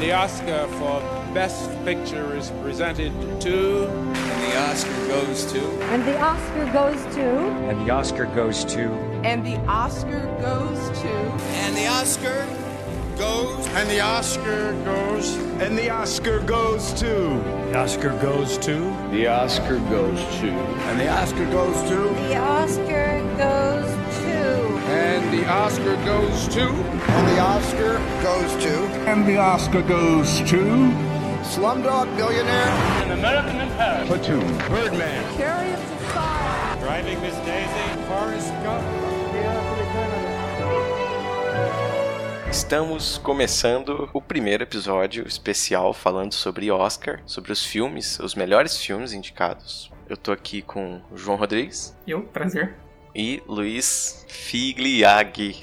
And the Oscar for Best Picture is presented to. And the Oscar goes to. And the Oscar goes to. And the Oscar goes to. And the Oscar goes to. And the Oscar goes. And the Oscar goes. And the Oscar goes to. The Oscar goes to. The Oscar goes to. And the Oscar goes to. The Oscar goes to. And the Oscar goes to. And the Oscar goes to. And the Oscar goes to. Slumdog Millionaire. An American in Paris. Platoon. Birdman. Chariots of Fire. Driving Miss Daisy. Forrest Gump. Estamos começando o primeiro episódio especial falando sobre Oscar, sobre os filmes, os melhores filmes indicados. Eu tô aqui com o João Rodrigues. Eu, prazer. E Luiz Figliaghi.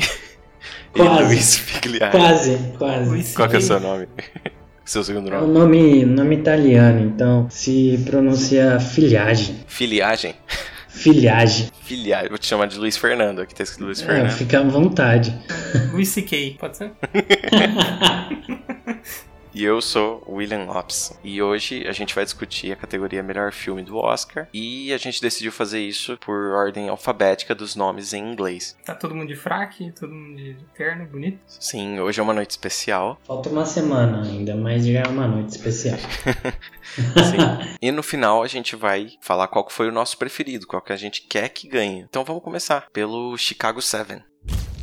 Quase. E Luiz Figliaghi. Quase, quase. Luiz Qual que é o seu nome? seu segundo É um nome? nome, nome italiano, então se pronuncia filhagem. Filiagem? Filhagem. Filiagem. Vou te chamar de Luiz Fernando, aqui tá escrito Luiz É, Fernando. fica à vontade. Luiz C.K., pode ser? E eu sou William Lopes. E hoje a gente vai discutir a categoria Melhor Filme do Oscar. E a gente decidiu fazer isso por ordem alfabética dos nomes em inglês. Tá todo mundo de fraque, todo mundo de terno, bonito. Sim, hoje é uma noite especial. Falta uma semana ainda, mas já é uma noite especial. Sim. e no final a gente vai falar qual que foi o nosso preferido, qual que a gente quer que ganhe. Então vamos começar pelo Chicago 7.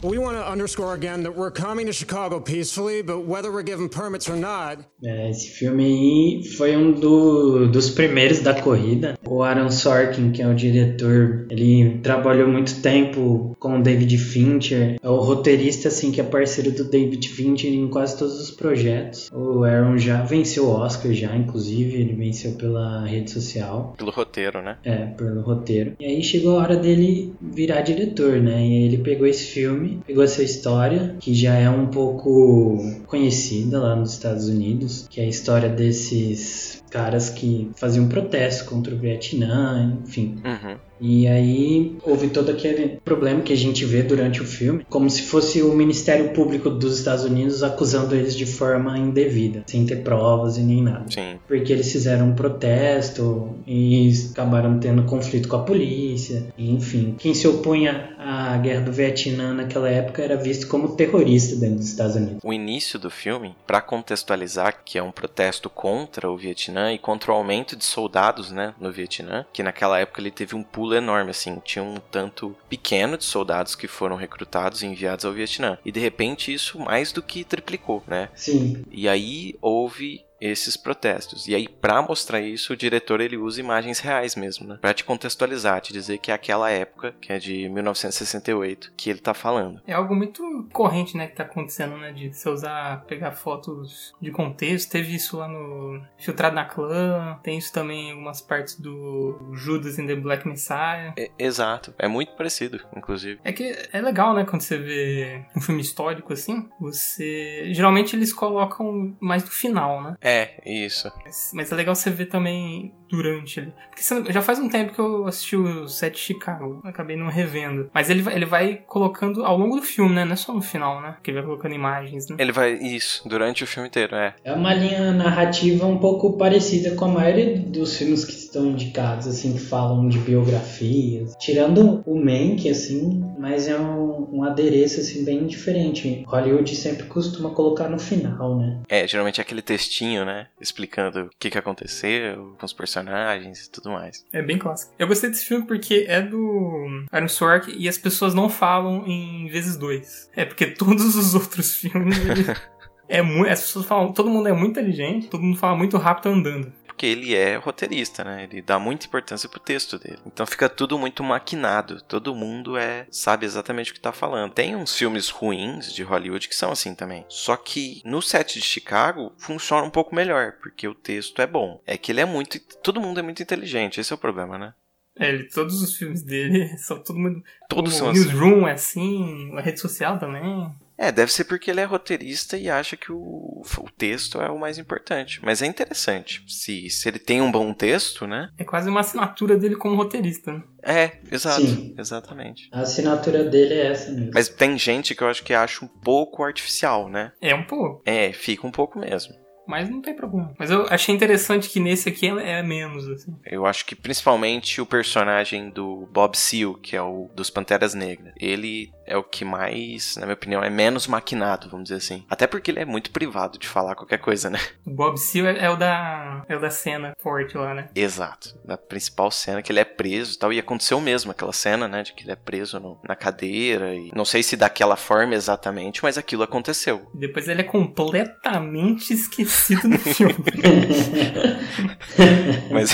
We want to underscore again that we're coming to Chicago peacefully, but whether we're given permits or not, É, esse filme aí foi um do- dos primeiros da corrida. O Aaron Sorkin, que é o diretor, ele trabalhou muito tempo com o David Fincher. É o roteirista, assim, que é parceiro do David Fincher em quase todos os projetos. O Aaron já venceu o Oscar, já, inclusive. Ele venceu pela rede social. Pelo roteiro, né? É, pelo roteiro. E aí chegou a hora dele virar diretor, né? E aí ele pegou esse filme, pegou essa história, que já é um pouco conhecida lá nos Estados Unidos, que é a história desses caras que faziam protesto contra o Vietnã, enfim. Uhum. E aí houve todo aquele problema que a gente vê durante o filme, como se fosse o Ministério Público dos Estados Unidos acusando eles de forma indevida, sem ter provas e nem nada Sim. porque eles fizeram um protesto e acabaram tendo conflito com a polícia, e, enfim. Quem se opunha à guerra do Vietnã naquela época era visto como terrorista dentro dos Estados Unidos. O início do filme, para contextualizar que é um protesto contra o Vietnã e contra o aumento de soldados, né, no Vietnã, que naquela época ele teve um pulo enorme, assim, tinha um tanto pequeno de soldados que foram recrutados e enviados ao Vietnã. E de repente isso mais do que triplicou, né? Sim, E aí houve esses protestos. E aí para mostrar isso, o diretor ele usa imagens reais mesmo, né? Para te contextualizar, te dizer que é aquela época, que é de 1968, que ele tá falando. É algo muito corrente, né, que tá acontecendo, né, de você usar, pegar fotos de contexto. Teve isso lá no Filtrado na Clã, tem isso também em algumas partes do Judas and the Black Messiah. É- exato, é muito parecido, inclusive. É que é legal, né, quando você vê um filme histórico assim, você... Geralmente eles colocam mais do final, né? É, isso. Mas, mas é legal você ver também durante ali. Porque já faz um tempo que eu assisti o Set de Chicago. Acabei não revendo. Mas ele vai, ele vai colocando ao longo do filme, né? Não é só no final, né? Que ele vai colocando imagens, né? Ele vai. Isso, durante o filme inteiro, é. é uma linha narrativa um pouco parecida com a maioria dos filmes que estão indicados, assim, que falam de biografias. Tirando o Mank, assim, mas é um, um adereço, assim, bem diferente. Hollywood sempre costuma colocar no final, né? É, geralmente é aquele textinho, né? Explicando o que, que aconteceu com os personagens e tudo mais. É bem clássico. Eu gostei desse filme porque é do Aaron Sorkin e as pessoas não falam em vezes dois. É porque todos os outros filmes... ele- É muito, as pessoas falam, todo mundo é muito inteligente, todo mundo fala muito rápido andando. Porque ele é roteirista, né? Ele dá muita importância pro texto dele. Então fica tudo muito maquinado. Todo mundo é sabe exatamente o que tá falando. Tem uns filmes ruins de Hollywood que são assim também. Só que no set de Chicago funciona um pouco melhor, porque o texto é bom. É que ele é muito. Todo mundo é muito inteligente. Esse é o problema, né? É, ele, todos os filmes dele são todo mundo. Todos o são assim. Newsroom é assim, a rede social também. É, deve ser porque ele é roteirista e acha que o, o texto é o mais importante. Mas é interessante. Se, se ele tem um bom texto, né? É quase uma assinatura dele como roteirista. Né? É, exato. Sim. Exatamente. A assinatura dele é essa mesmo. Mas tem gente que eu acho que acha um pouco artificial, né? É um pouco. É, fica um pouco mesmo. Mas não tem problema. Mas eu achei interessante que nesse aqui é, é menos, assim. Eu acho que principalmente o personagem do Bob Seal, que é o dos Panteras Negras, ele é o que mais, na minha opinião, é menos maquinado, vamos dizer assim. Até porque ele é muito privado de falar qualquer coisa, né? O Bob Seal é, é o da é o da cena forte lá, né? Exato. Da principal cena que ele é preso e tal. E aconteceu mesmo aquela cena, né? De que ele é preso no, na cadeira. E não sei se daquela forma exatamente, mas aquilo aconteceu. Depois ele é completamente esquecido no filme. mas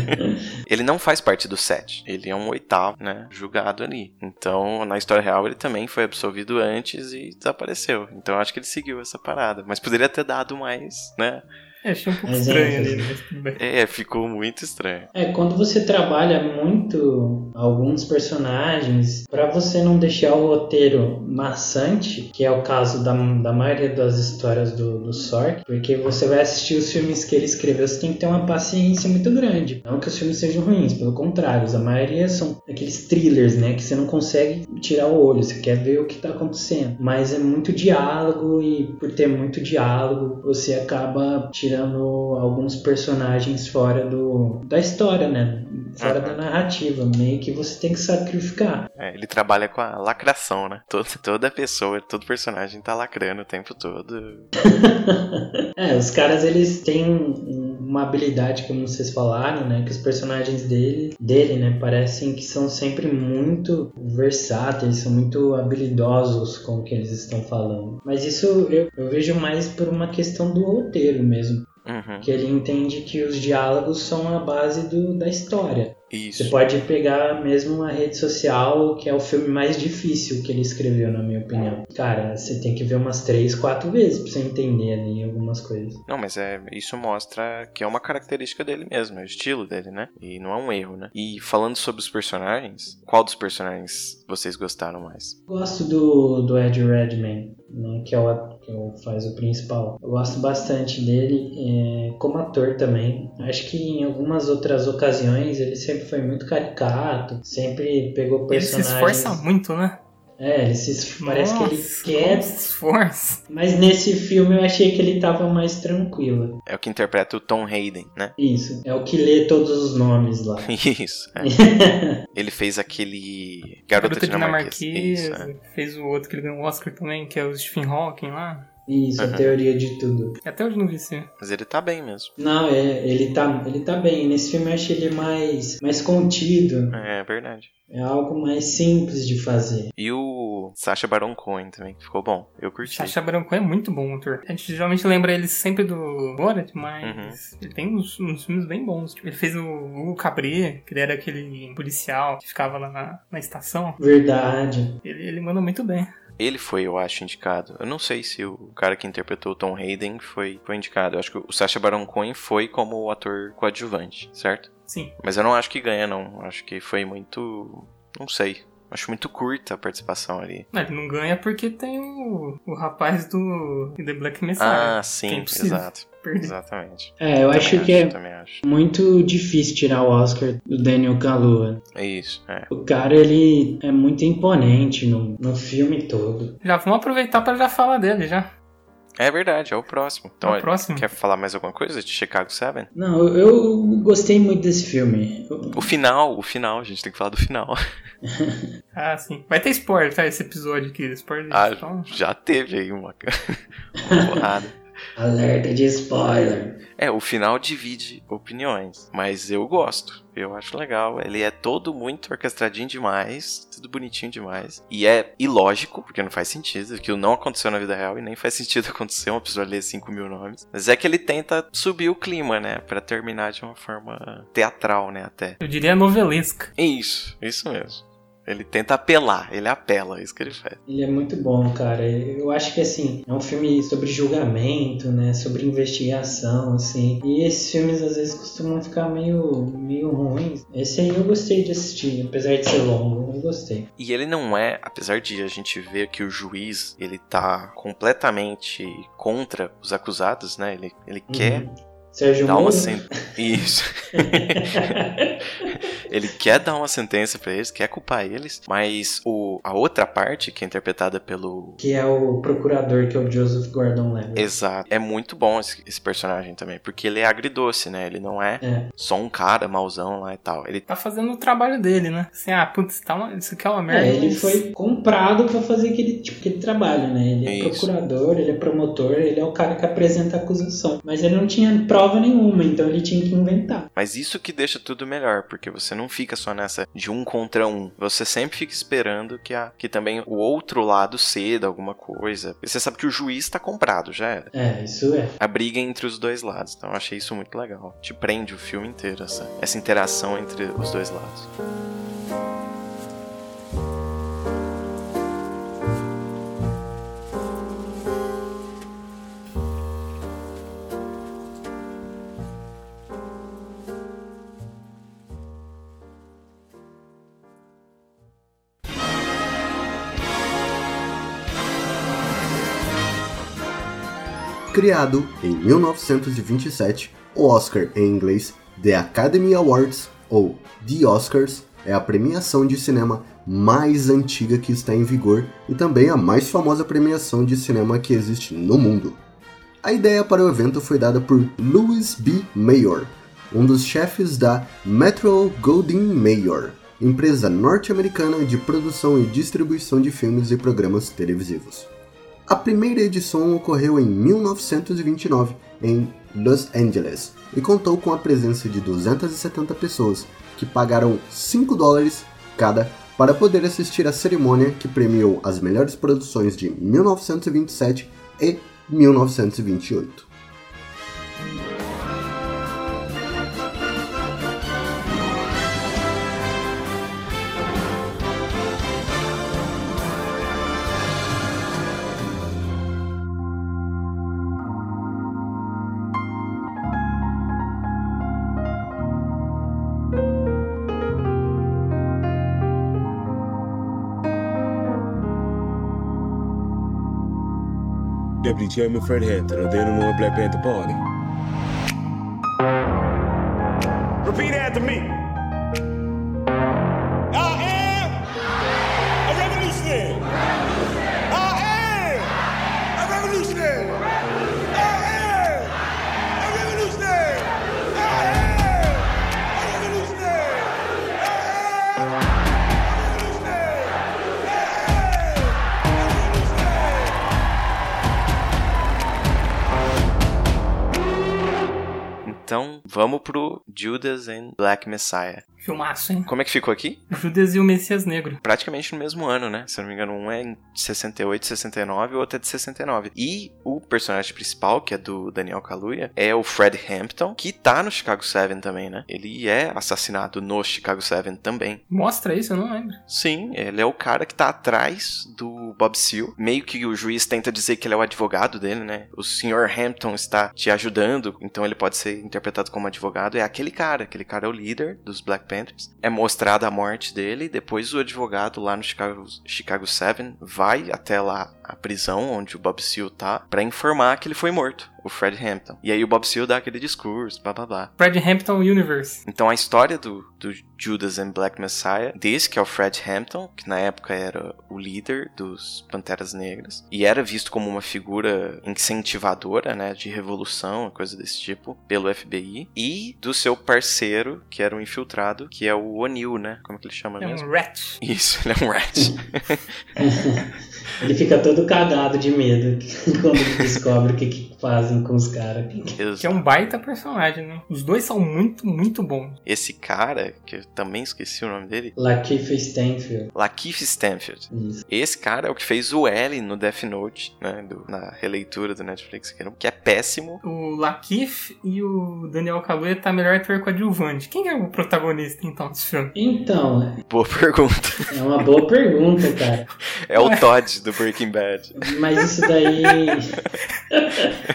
ele não faz parte do set. Ele é um oitavo, né? Julgado ali. Então, na história real, ele também foi absolvido antes e desapareceu. Então, acho que ele seguiu essa parada. Mas poderia ter dado mais, né? É, achei um pouco estranho ali, mas tudo bem. É, ficou muito estranho. É, quando você trabalha muito alguns personagens, para você não deixar o roteiro maçante, que é o caso da, da maioria das histórias do, do Sork, porque você vai assistir os filmes que ele escreveu, você tem que ter uma paciência muito grande. Não que os filmes sejam ruins, pelo contrário, a maioria são aqueles thrillers, né, que você não consegue tirar o olho, você quer ver o que tá acontecendo. Mas é muito diálogo e por ter muito diálogo, você acaba tirando tirando alguns personagens fora do da história, né? Fora uhum. da narrativa, meio que você tem que sacrificar. É, ele trabalha com a lacração, né? Toda, toda pessoa, todo personagem tá lacrando o tempo todo. é, os caras eles têm uma habilidade, como vocês falaram, né? Que os personagens dele, dele, né? Parecem que são sempre muito versáteis, são muito habilidosos com o que eles estão falando. Mas isso eu, eu vejo mais por uma questão do roteiro mesmo. Uhum. Que ele entende que os diálogos são a base do, da história. Isso. Você pode pegar mesmo uma rede social, que é o filme mais difícil que ele escreveu, na minha opinião. Cara, você tem que ver umas três, quatro vezes pra você entender ali algumas coisas. Não, mas é isso mostra que é uma característica dele mesmo, é o estilo dele, né? E não é um erro, né? E falando sobre os personagens, qual dos personagens vocês gostaram mais? Gosto do, do Ed Redman, né? Que é o que faz o principal. Eu gosto bastante dele é, como ator também. Acho que em algumas outras ocasiões ele sempre foi muito caricato, sempre pegou personagens. Ele se esforça muito, né? É, ele se, parece Nossa, que ele quer. Se esforça. Mas nesse filme eu achei que ele tava mais tranquilo. É o que interpreta o Tom Hayden, né? Isso, é o que lê todos os nomes lá. Isso. É. ele fez aquele Garota, Garota Dinamarquesa. Dinamarquesa Isso, é. Fez o outro que ele ganhou o Oscar também, que é o Stephen Hawking lá. Isso, a Uhum. teoria de tudo. Até hoje não vi esse. Mas ele tá bem mesmo. Não, é, ele tá, ele tá bem. Nesse filme eu achei ele mais, mais contido. É verdade. É algo mais simples de fazer. E o Sacha Baron Cohen também, que ficou bom. Eu curti. Sacha Baron Cohen é muito bom ator. A gente geralmente lembra ele sempre do Borat, mas ele tem uns, uns filmes bem bons. Tipo, ele fez o Hugo Cabret, que ele era aquele policial que ficava lá na, na estação. Verdade. Ele, ele manda muito bem. Ele foi, eu acho, indicado. Eu não sei se o cara que interpretou o Tom Hayden foi, foi indicado. Eu acho que o Sacha Baron Cohen foi como o ator coadjuvante, certo? Sim. Mas eu não acho que ganha, não. Acho que foi muito. Não sei. Acho muito curta a participação ali. Não, ele não ganha porque tem o, o rapaz do The Black Messiah. Ah, sim, é exato. perder. Exatamente. É, eu Também acho que é Também acho. muito difícil tirar o Oscar do Daniel Kaluuya. É isso, é. O cara, ele é muito imponente no, no filme todo. Já vamos aproveitar para já falar dele já. É verdade, é o próximo. Então, É o próximo. quer falar mais alguma coisa de Chicago 7? Não, eu, eu gostei muito desse filme. Eu- O final, o final, a gente tem que falar do final. Ah, sim. Vai ter spoiler, tá? Esse episódio aqui. Spoiler. Ah, então- já teve aí uma, uma porrada. Alerta de spoiler. É, o final divide opiniões, mas eu gosto. Eu acho legal. Ele é todo muito orquestradinho demais, tudo bonitinho demais. E é ilógico, porque não faz sentido. Aquilo não aconteceu na vida real e nem faz sentido acontecer uma pessoa ler 5 mil nomes. Mas é que ele tenta subir o clima, né? Pra terminar de uma forma teatral, né? Até. Eu diria novelesca. Isso, isso mesmo. Ele tenta apelar, ele apela, é isso que ele faz. Ele é muito bom, cara. Eu acho que assim, é um filme sobre julgamento, né? Sobre investigação, assim. E esses filmes às vezes costumam ficar meio, meio ruins. Esse aí eu gostei de assistir, apesar de ser longo, eu gostei. E ele não é, apesar de a gente ver que o juiz ele tá completamente contra os acusados, né? Ele, ele quer Sérgio dar uma Moro. sen... Isso. ele quer dar uma sentença pra eles, quer culpar eles, mas o, a outra parte, que é interpretada pelo. Que é o procurador, que é o Joseph Gordon-Levitt. Exato. É muito bom esse, esse, personagem também, porque ele é agridoce, né? Ele não é, é, só um cara mauzão lá e tal. Ele tá fazendo o trabalho dele, né? Assim, ah, putz, tá uma, isso aqui é uma merda. É, ele foi comprado pra fazer aquele, tipo, aquele trabalho, né? Ele é isso. procurador, ele é promotor, ele é o cara que apresenta a acusação. Mas ele não tinha prova nenhuma, então ele tinha que inventar. Mas isso que deixa tudo melhor, porque você não fica só nessa de um contra um. Você sempre fica esperando que, a, que também o outro lado ceda alguma coisa. Você sabe que o juiz tá comprado, já era. É, isso é. A briga entre os dois lados. Então eu achei isso muito legal. Te prende o filme inteiro, essa, essa interação entre os dois lados. Criado em 1927, o Oscar em inglês The Academy Awards ou The Oscars é a premiação de cinema mais antiga que está em vigor e também a mais famosa premiação de cinema que existe no mundo. A ideia para o evento foi dada por Louis B. Mayer, um dos chefes da Metro Goldwyn Mayer, empresa norte-americana de produção e distribuição de filmes e programas televisivos. A primeira edição ocorreu em 1929 em Los Angeles e contou com a presença de 270 pessoas que pagaram 5 dólares cada para poder assistir à cerimônia que premiou as melhores produções de 1927 e 1928. Deputy Chairman Fred Hampton of the Illinois Black Panther Party. Repeat after me. Vamos pro Judas and Black Messiah. Filmaço, hein? Como é que ficou aqui? Judas e o Messias Negro. Praticamente no mesmo ano, né? Se eu não me engano, um é de 68, 69 e o outro é de 69. E o personagem principal, que é do Daniel Kaluuya, é o Fred Hampton, que tá no Chicago 7 também, né? Ele é assassinado no Chicago 7 também. Mostra isso, eu não lembro. Sim, ele é o cara que tá atrás do Bob Seale. Meio que o juiz tenta dizer que ele é o advogado dele, né? O Sr. Hampton está te ajudando, então ele pode ser interpretado como advogado. É aquele cara, aquele cara é o líder dos Black Panthers. É mostrada a morte dele, depois o advogado lá no Chicago, Chicago 7 vai até lá a prisão onde o Bob Seale tá para informar que ele foi morto o Fred Hampton. E aí o Bob Seale dá aquele discurso, blá blá blá. Fred Hampton Universe. Então a história do, do Judas and Black Messiah, desse que é o Fred Hampton, que na época era o líder dos Panteras Negras, e era visto como uma figura incentivadora, né, de revolução, coisa desse tipo, pelo FBI, e do seu parceiro, que era um infiltrado, que é o O'Neill, né? Como que ele chama é mesmo? um rat. Isso, ele é um rat. ele fica todo cagado de medo quando ele descobre o que, que fazem com os caras. Que é um baita personagem, né? Os dois são muito, muito bons. Esse cara, que eu também esqueci o nome dele. Lakeith Stanfield. Lakeith Stanfield. Isso. Esse cara é o que fez o L no Death Note, né? Do, na releitura do Netflix, que é péssimo. O Lakeith e o Daniel Kaluuya tá melhor ator coadjuvante. Quem é o protagonista, então, desse filme? Então... Boa pergunta. É uma boa pergunta, cara. É o Todd do Breaking Bad. Mas isso daí...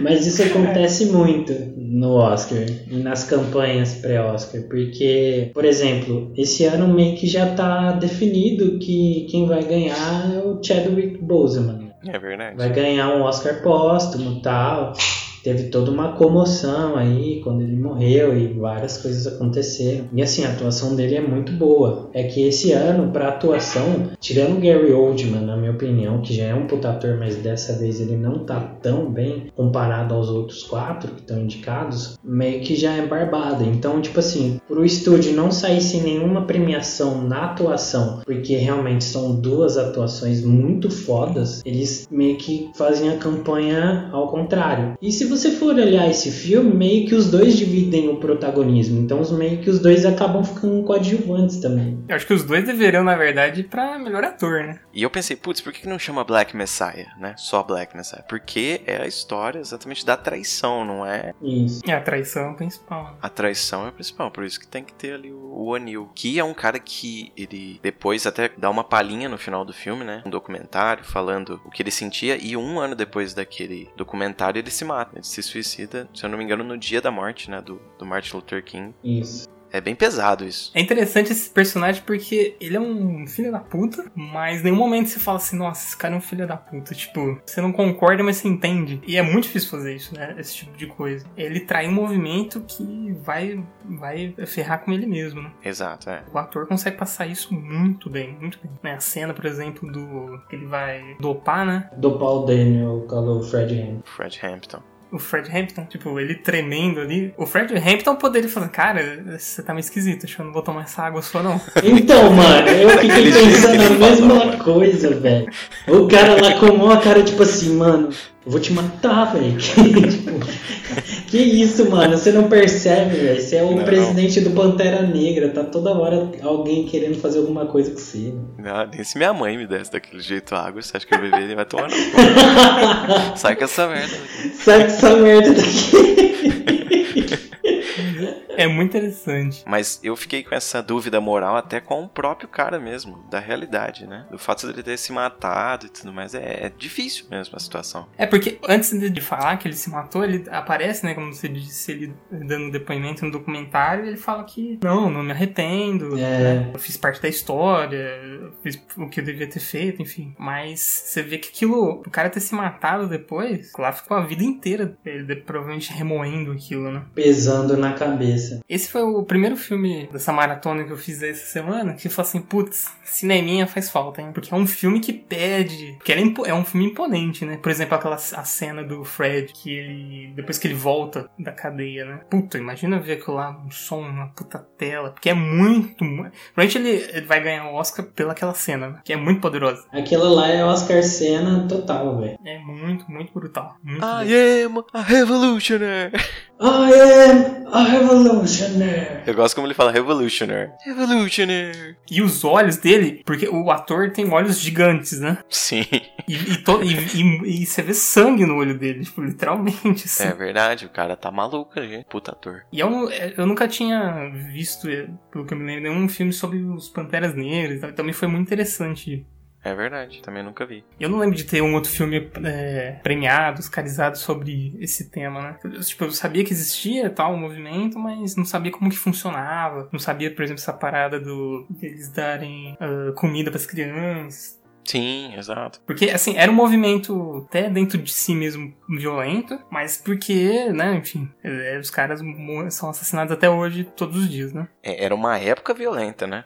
Mas isso acontece muito no Oscar e nas campanhas pré-Oscar, porque, por exemplo, esse ano meio que já tá definido que quem vai ganhar é o Chadwick Boseman. É verdade. Vai ganhar um Oscar póstumo e tal. Teve toda uma comoção aí quando ele morreu e várias coisas aconteceram. E assim, a atuação dele é muito boa. É que esse ano, pra atuação, tirando Gary Oldman, na minha opinião, que já é um puta ator, mas dessa vez ele não tá tão bem comparado aos outros quatro que estão indicados, meio que já é barbada. Então, tipo assim, pro estúdio não sair sem nenhuma premiação na atuação, porque realmente são duas atuações muito fodas, eles meio que fazem a campanha ao contrário. E se você for olhar esse filme, meio que os dois dividem o protagonismo, então os meio que os dois acabam ficando coadjuvantes também. Eu acho que os dois deveriam, na verdade, pra melhor ator, né? E eu pensei, putz, por que não chama Black Messiah, né? Só Black Messiah? Porque é a história exatamente da traição, não é? Isso. É a traição principal. A traição é a principal, por isso que tem que ter ali o O'Neill, que é um cara que ele depois até dá uma palhinha no final do filme, né? Um documentário falando o que ele sentia e um ano depois daquele documentário ele se mata, ele se suicida, se eu não me engano, no dia da morte, né? Do, do Martin Luther King. Isso. É bem pesado isso. É interessante esse personagem porque ele é um filho da puta, mas em nenhum momento você fala assim, nossa, esse cara é um filho da puta. Tipo, você não concorda, mas você entende. E é muito difícil fazer isso, né? Esse tipo de coisa. Ele trai um movimento que vai, vai ferrar com ele mesmo, né? Exato, é. O ator consegue passar isso muito bem, muito bem. Né? A cena, por exemplo, do. que ele vai dopar, né? Dopar o Daniel, o Fred Hampton. Fred Hampton o Fred Hampton, tipo, ele tremendo ali. O Fred Hampton poderia falar, cara, você tá meio esquisito, acho que eu não vou tomar essa água sua, não. Então, mano, eu fiquei pensando a mesma coisa, velho. O cara lá com uma cara, tipo assim, mano, eu vou te matar, velho. tipo, que isso, mano? Você não percebe, velho? Você é o Não. presidente do Pantera Negra. Tá toda hora alguém querendo fazer alguma coisa com você. Não, nem se minha mãe me desse daquele jeito água, você acha que eu beber ele vai tomar no cu. Sai com essa merda. Sai com essa merda daqui. É muito interessante. Mas eu fiquei com essa dúvida moral até com o próprio cara mesmo, da realidade, né? Do fato dele ter se matado e tudo mais. É, é difícil mesmo a situação. É porque antes de falar que ele se matou, ele aparece, né? Como você disse, ele dando depoimento no documentário, ele fala que não, não me arrependo, É. né, eu fiz parte da história, eu fiz o que eu devia ter feito, enfim. Mas você vê que aquilo, o cara ter se matado depois, lá ficou a vida inteira ele provavelmente remoendo aquilo, né? Pesando na cabeça. Esse foi o primeiro filme dessa maratona que eu fiz essa semana, que eu falei assim, putz, cineminha faz falta, hein? Porque é um filme que pede. Porque é, é um filme imponente, né? Por exemplo, aquela a cena do Fred, que ele. Depois que ele volta da cadeia, né? Puta, imagina ver aquilo lá, um som, uma puta tela. Porque é muito. mu- Provavelmente ele, ele vai ganhar o Oscar pelaquela cena, né? Que é muito poderosa. Aquela lá é Oscar Cena total, velho. É muito, muito brutal. Muito I am a revolutionary. I am a revolutionary. Eu gosto como ele fala revolutionary. Revolutionary. E os olhos dele, porque o ator tem olhos gigantes, né? Sim, E, e, to- e- e- e você vê sangue no olho dele, tipo, literalmente, assim. é verdade, o cara tá maluco, gente. Puta ator. E é- eu nunca tinha visto, pelo que eu me lembro, nenhum filme sobre os Panteras Negras. e tal. Também foi muito interessante. É verdade, também nunca vi. Eu não lembro de ter um outro filme é, premiado, oscarizado sobre esse tema, né? Eu, tipo, eu sabia que existia tal o movimento, mas não sabia como que funcionava. Não sabia, por exemplo, essa parada do deles darem ah, comida para as crianças. Sim, exato. Porque, assim, era um movimento até dentro de si mesmo violento, mas porque, né, enfim, é, os caras são assassinados até hoje, todos os dias, né? É, era uma época violenta, né?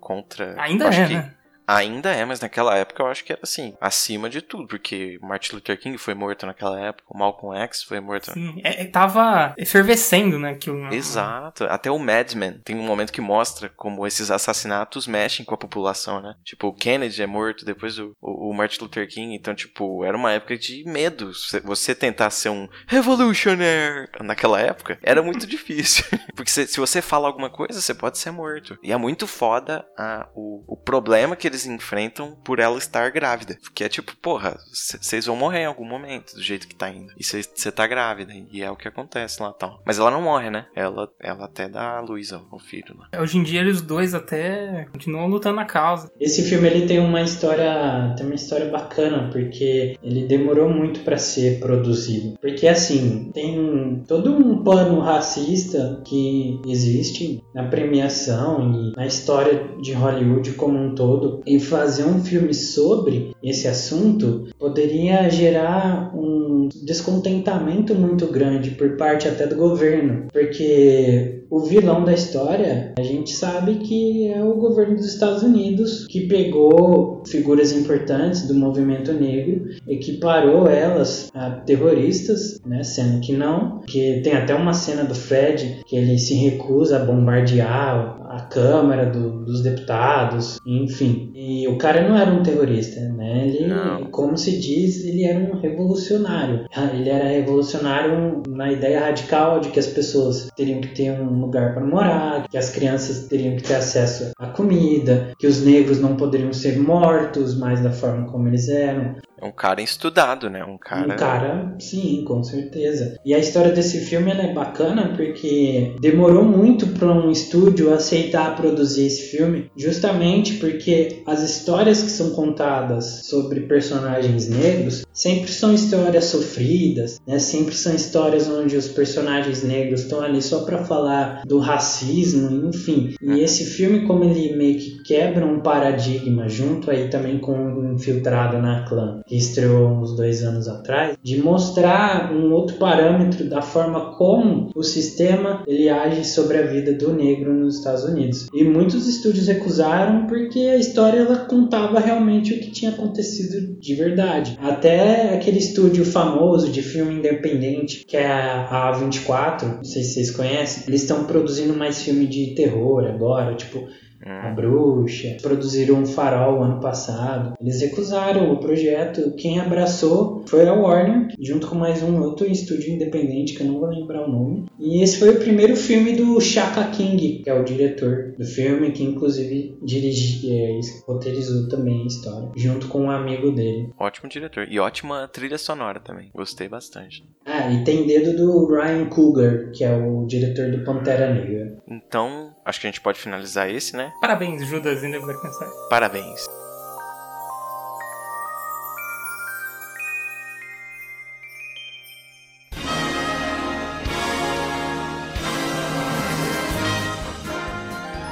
Contra. Ainda é, que- né? Ainda é, mas naquela época eu acho que era assim, acima de tudo, porque Martin Luther King foi morto naquela época, o Malcolm X foi morto. Sim, é, é, tava efervescendo, né, aquilo. né? Exato. Até o Mad Men tem um momento que mostra como esses assassinatos mexem com a população, né? Tipo, o Kennedy é morto, depois o, o, o Martin Luther King. Então, tipo, era uma época de medo. Você- Você tentar ser um revolutionary naquela época era muito difícil. Porque se, se você fala alguma coisa, você pode ser morto. E é muito foda a, o, o problema que eles enfrentam por ela estar grávida. Que é tipo, porra, vocês vão morrer em algum momento, do jeito que tá indo. E você tá grávida. E é o que acontece lá tal. Mas ela não morre, né? Ela, ela até dá a luz ao, ao filho lá. Hoje em dia eles dois até continuam lutando na causa. Esse filme ele tem uma história, tem uma história bacana porque ele demorou muito para ser produzido. Porque assim, tem todo um pano racista que existe na premiação e na história de Hollywood como um todo e fazer um filme sobre esse assunto poderia gerar um descontentamento muito grande por parte até do governo, porque o vilão da história, a gente sabe que é o governo dos Estados Unidos que pegou figuras importantes do movimento negro, equiparou elas a terroristas, né, sendo que não, que tem até uma cena do Fred que ele se recusa a bombardear a Câmara do, dos Deputados, enfim. E o cara não era um terrorista, né? Ele, Não. como se diz, ele era um revolucionário. Ele era revolucionário na ideia radical de que as pessoas teriam que ter um lugar para morar, que as crianças teriam que ter acesso à comida, que os negros não poderiam ser mortos mais da forma como eles eram. É um cara estudado, né? Um cara. Um cara, sim, com certeza. E a história desse filme é bacana porque demorou muito para um estúdio aceitar produzir esse filme, justamente porque as histórias que são contadas sobre personagens negros sempre são histórias sofridas, né? Sempre são histórias onde os personagens negros estão ali só para falar do racismo, enfim. E esse filme, como ele meio que quebra um paradigma junto aí também com o Infiltrado na Clã, que estreou uns dois anos atrás, de mostrar um outro parâmetro da forma como o sistema ele age sobre a vida do negro nos Estados Unidos. E muitos estúdios recusaram porque a história ela contava realmente o que tinha acontecido de verdade. Até aquele estúdio famoso de filme independente, que é a A24, não sei se vocês conhecem, eles estão produzindo mais filme de terror agora, tipo a Bruxa, produziram um Farol ano passado. Eles recusaram o projeto. Quem abraçou foi a Warner, junto com mais um outro estúdio independente que eu não vou lembrar o nome. E esse foi o primeiro filme do Shaka King, que é o diretor do filme, que inclusive dirige, é, roteirizou também a história, junto com um amigo dele. Ótimo diretor. E ótima trilha sonora também. Gostei bastante. Ah, e tem dedo do Ryan Coogler, que é o diretor do Pantera Negra. Então, acho que a gente pode finalizar esse, né? Parabéns, Judas, ainda vai pensar. Parabéns.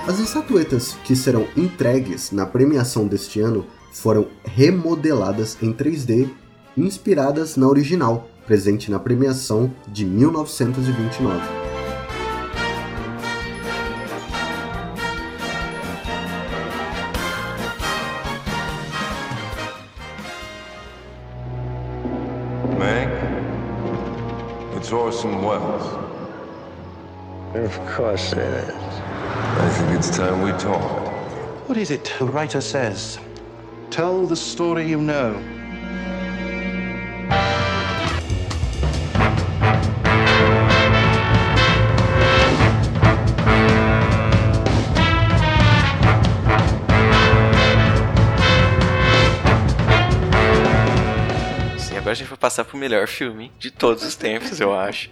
As estatuetas que serão entregues na premiação deste ano foram remodeladas em 3D, inspiradas na original, presente na premiação de 1929. It is. I think it's time we talk. What is it the writer says? Tell the story you know. Sim, agora a gente vai passar pro melhor filme de todos os tempos, eu acho.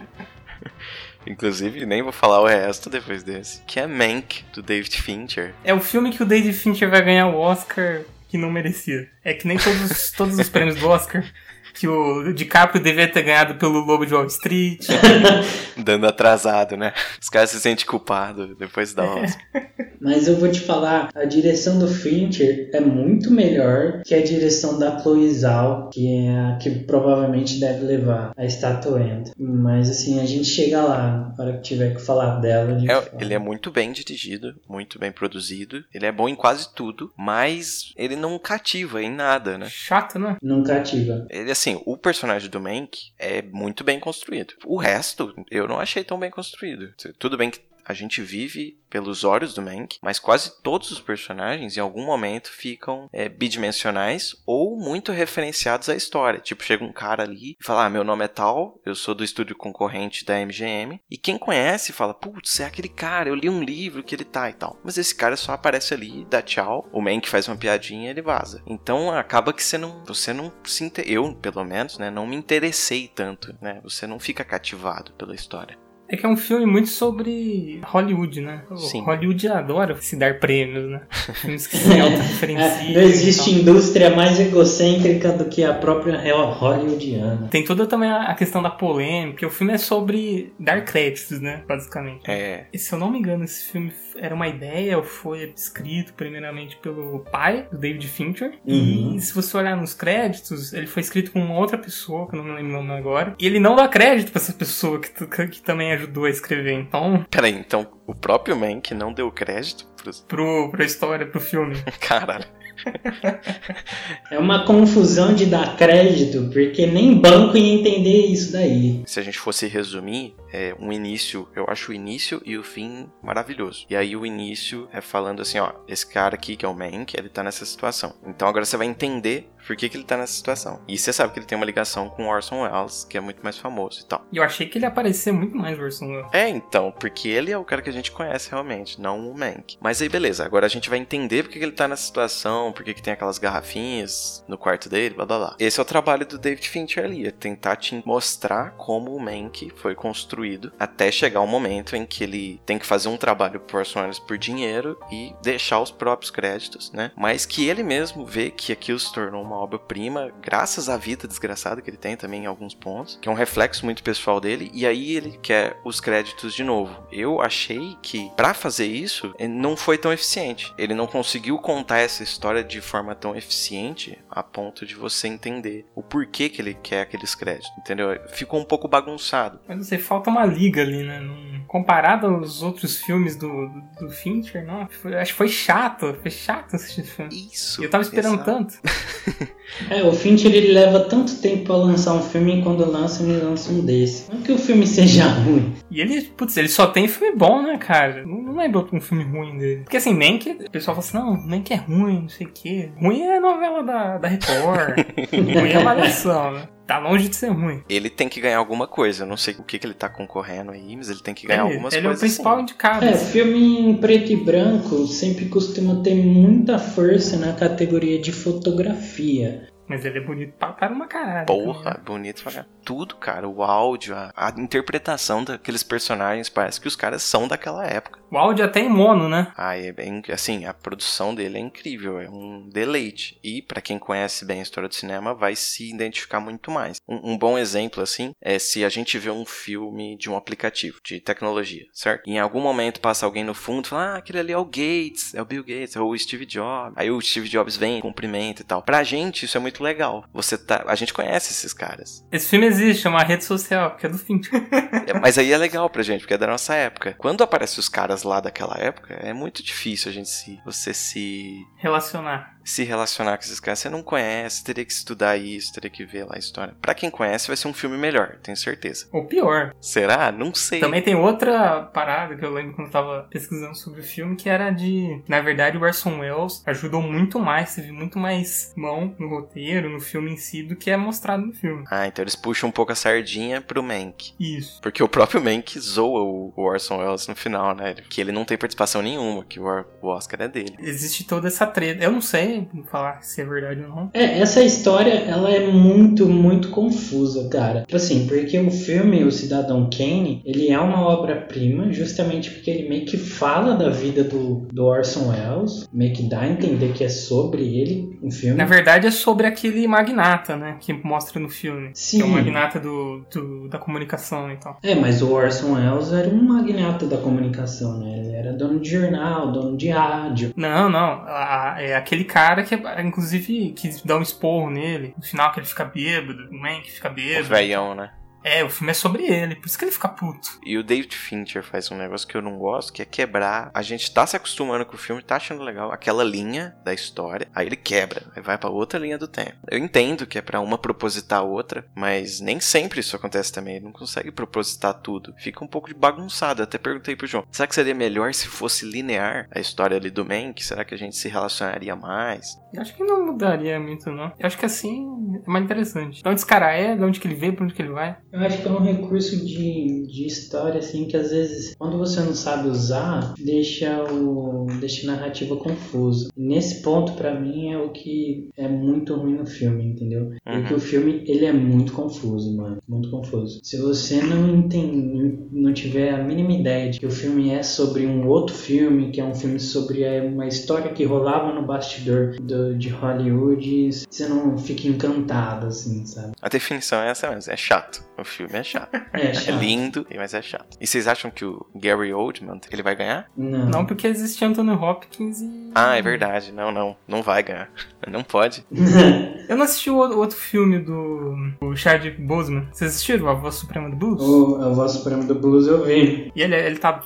Inclusive, nem vou falar o resto depois desse. Que é Mank, do David Fincher. É o filme que o David Fincher vai ganhar o Oscar que não merecia. É que nem todos, os- todos os prêmios do Oscar. Que o DiCaprio devia ter ganhado pelo Lobo de Wall Street. Dando atrasado, né? Os caras se sentem culpados depois da Oscar. Mas eu vou te falar, a direção do Fincher é muito melhor que a direção da Chloe Zhao, que é a que provavelmente deve levar a estatueta. Mas assim, a gente chega lá, na hora que tiver que falar dela, a gente É, fala. ele é muito bem dirigido, muito bem produzido. Ele é bom em quase tudo, mas ele não cativa em nada, né? Chato, né? Não cativa. Ele, assim, o personagem do Mank é muito bem construído. O resto, eu não achei tão bem construído. Tudo bem que a gente vive pelos olhos do Mank, mas quase todos os personagens em algum momento ficam é, bidimensionais ou muito referenciados à história. Tipo, chega um cara ali e fala: Ah, meu nome é tal, eu sou do estúdio concorrente da MGM. E quem conhece fala: Putz, é aquele cara, eu li um livro que ele tá e tal. Mas esse cara só aparece ali, dá tchau, o Mank faz uma piadinha e ele vaza. Então acaba que você não, você não se eu, pelo menos, né, não me interessei tanto, né? Você não fica cativado pela história. É que é um filme muito sobre Hollywood, né? Sim. Hollywood adora se dar prêmios, né? Filmes que se autorreferenciam. Não existe indústria mais egocêntrica do que a própria hollywoodiana. Tem toda também a questão da polêmica. O filme é sobre dar créditos, né? Basicamente. É. E, se eu não me engano, esse filme era uma ideia ou foi escrito primeiramente pelo pai do David Fincher. Uhum. E se você olhar nos créditos, ele foi escrito com uma outra pessoa, que eu não me lembro o nome agora. E ele não dá crédito pra essa pessoa que, que também ajudou a escrever. Então, Peraí, então o próprio Mank não deu crédito pros... pro, pra história, pro filme. Caralho. É uma confusão de dar crédito, porque nem banco ia entender isso daí. Se a gente fosse resumir, é um início, eu acho o início e o fim maravilhoso. E aí o início é falando assim, ó, esse cara aqui que é o Mank, ele tá nessa situação. Então agora você vai entender por que, que ele tá nessa situação. E você sabe que ele tem uma ligação com Orson Welles, que é muito mais famoso e tal. E eu achei que ele ia aparecer muito mais Orson Welles. É, então, porque ele é o cara que a gente conhece realmente, não o Mank. Mas aí beleza, agora a gente vai entender por que, que ele tá nessa situação, por que, que tem aquelas garrafinhas no quarto dele, blá blá blá. Esse é o trabalho do David Fincher ali, é tentar te mostrar como o Mank foi construído até chegar o momento em que ele tem que fazer um trabalho por Welles por dinheiro e deixar os próprios créditos, né? Mas que ele mesmo vê que aquilo se tornou uma obra-prima, graças à vida desgraçada que ele tem também em alguns pontos, que é um reflexo muito pessoal dele, e aí ele quer os créditos de novo. Eu achei que para fazer isso não foi tão eficiente. Ele não conseguiu contar essa história de forma tão eficiente a ponto de você entender o porquê que ele quer aqueles créditos, entendeu? Ficou um pouco bagunçado. Mas não sei, falta uma liga ali, né? Comparado aos outros filmes do, do, do Fincher, não. Foi- acho que foi chato. Foi chato assistir esse filme. Isso. Eu tava esperando exato. tanto. É, o Fincher ele leva tanto tempo pra lançar um filme e quando lança, ele lança um desse. Não que o filme seja ruim. E ele, putz, ele só tem filme bom, né, cara? Não, não lembro um filme ruim dele. Porque assim, Mank, o pessoal fala assim, não, Mank é ruim, não sei o quê. Ruim é novela da, da Record. ruim é malhação, né? Tá longe de ser ruim. Ele tem que ganhar alguma coisa. Eu não sei o que, que ele tá concorrendo aí, mas ele tem que ganhar Ele, algumas ele é o coisas. principal sim. indicado. É, assim. filme em preto e branco sempre costuma ter muita força na categoria de fotografia. Mas ele é bonito pra caramba, caralho. Porra, bonito pra caralho. Tudo, cara. O áudio, a, a interpretação daqueles personagens, parece que os caras são daquela época. O áudio até em mono, né? Ah, é bem. Assim, a produção dele é incrível, é um deleite. E pra quem conhece bem a história do cinema, vai se identificar muito mais. Um, um bom exemplo, assim, é se a gente vê um filme de um aplicativo de tecnologia, certo? Em algum momento passa alguém no fundo e fala: Ah, aquele ali é o Gates, é o Bill Gates, é o Steve Jobs. Aí o Steve Jobs vem, cumprimenta e tal. Pra gente, isso é muito legal. Você tá. A gente conhece esses caras. Esse filme existe, é uma rede social, que é do Fincher. É, Mas aí é legal pra gente, porque é da nossa época. Quando aparecem os caras lá daquela época, é muito difícil a gente se. Você se. Relacionar. Se relacionar com esses caras. Você não conhece, teria que estudar isso, teria que ver lá a história. Pra quem conhece, vai ser um filme melhor, tenho certeza. Ou pior. Será? Não sei. Também tem outra parada que eu lembro quando eu tava pesquisando sobre o filme, que era de. Na verdade, o Orson Welles ajudou muito mais, teve muito mais mão no roteiro, no filme em si, do que é mostrado no filme. Ah, então eles puxam um pouco a sardinha pro Mank. Isso. Porque o próprio Mank zoa o Orson Welles no final, né? Que ele não tem participação nenhuma, que o Oscar é dele. Existe toda essa treta. Eu não sei falar se é verdade ou não. É, essa história, ela é muito, muito confusa, cara. Tipo assim, porque o filme O Cidadão Kane, ele é uma obra-prima justamente porque ele meio que fala da vida do, do Orson Welles, meio que dá a entender que é sobre ele, um filme. Na verdade, é sobre aquele magnata, né? Que mostra no filme. Sim. Que é o magnata do, do- da comunicação e tal. É, mas o Orson Welles era um magnata da comunicação, né? Ele era dono de jornal, dono de rádio. Não, não. a- é aquele cara que, inclusive, que dá um esporro nele. No final, que ele fica bêbado. O Man que fica O bêbado. velhão, né? É, o filme é sobre ele. Por isso que ele fica puto. E o David Fincher faz um negócio que eu não gosto, que é quebrar. A gente tá se acostumando com o filme, tá achando legal aquela linha da história, aí ele quebra, aí vai pra outra linha do tempo. Eu entendo que é pra uma propositar a outra, mas nem sempre isso acontece também. Ele não consegue propositar tudo. Fica um pouco de bagunçado. Eu até perguntei pro João: será que seria melhor se fosse linear a história ali do Mank? Será que a gente se relacionaria mais? Eu acho que não mudaria muito, não. Eu acho que assim é mais interessante. De onde esse cara é, de onde que ele veio, pra onde que ele vai. Eu acho que é um recurso de, de história, assim, que às vezes, quando você não sabe usar, deixa, o, deixa a narrativa confusa. Nesse ponto, para mim, é o que é muito ruim no filme, entendeu? Porque o filme, ele é muito confuso, mano. Muito confuso. Se você não entende, não tiver a mínima ideia de que o filme é sobre um outro filme, que é um filme sobre é, uma história que rolava no bastidor do, de Hollywood, você não fica encantado, assim, sabe? A definição é essa mesmo, é chato. O filme é chato. É chato. lindo, mas é chato. E vocês acham que o Gary Oldman, ele vai ganhar? Não. Não, porque existe Anthony Hopkins e. Ah, é verdade. Não, não. Não vai ganhar. Não pode. Eu não assisti o outro filme do, do Chadwick Boseman. Vocês assistiram? A Voz Suprema do Blues? O, a voz suprema do blues eu vi. E ele, ele tá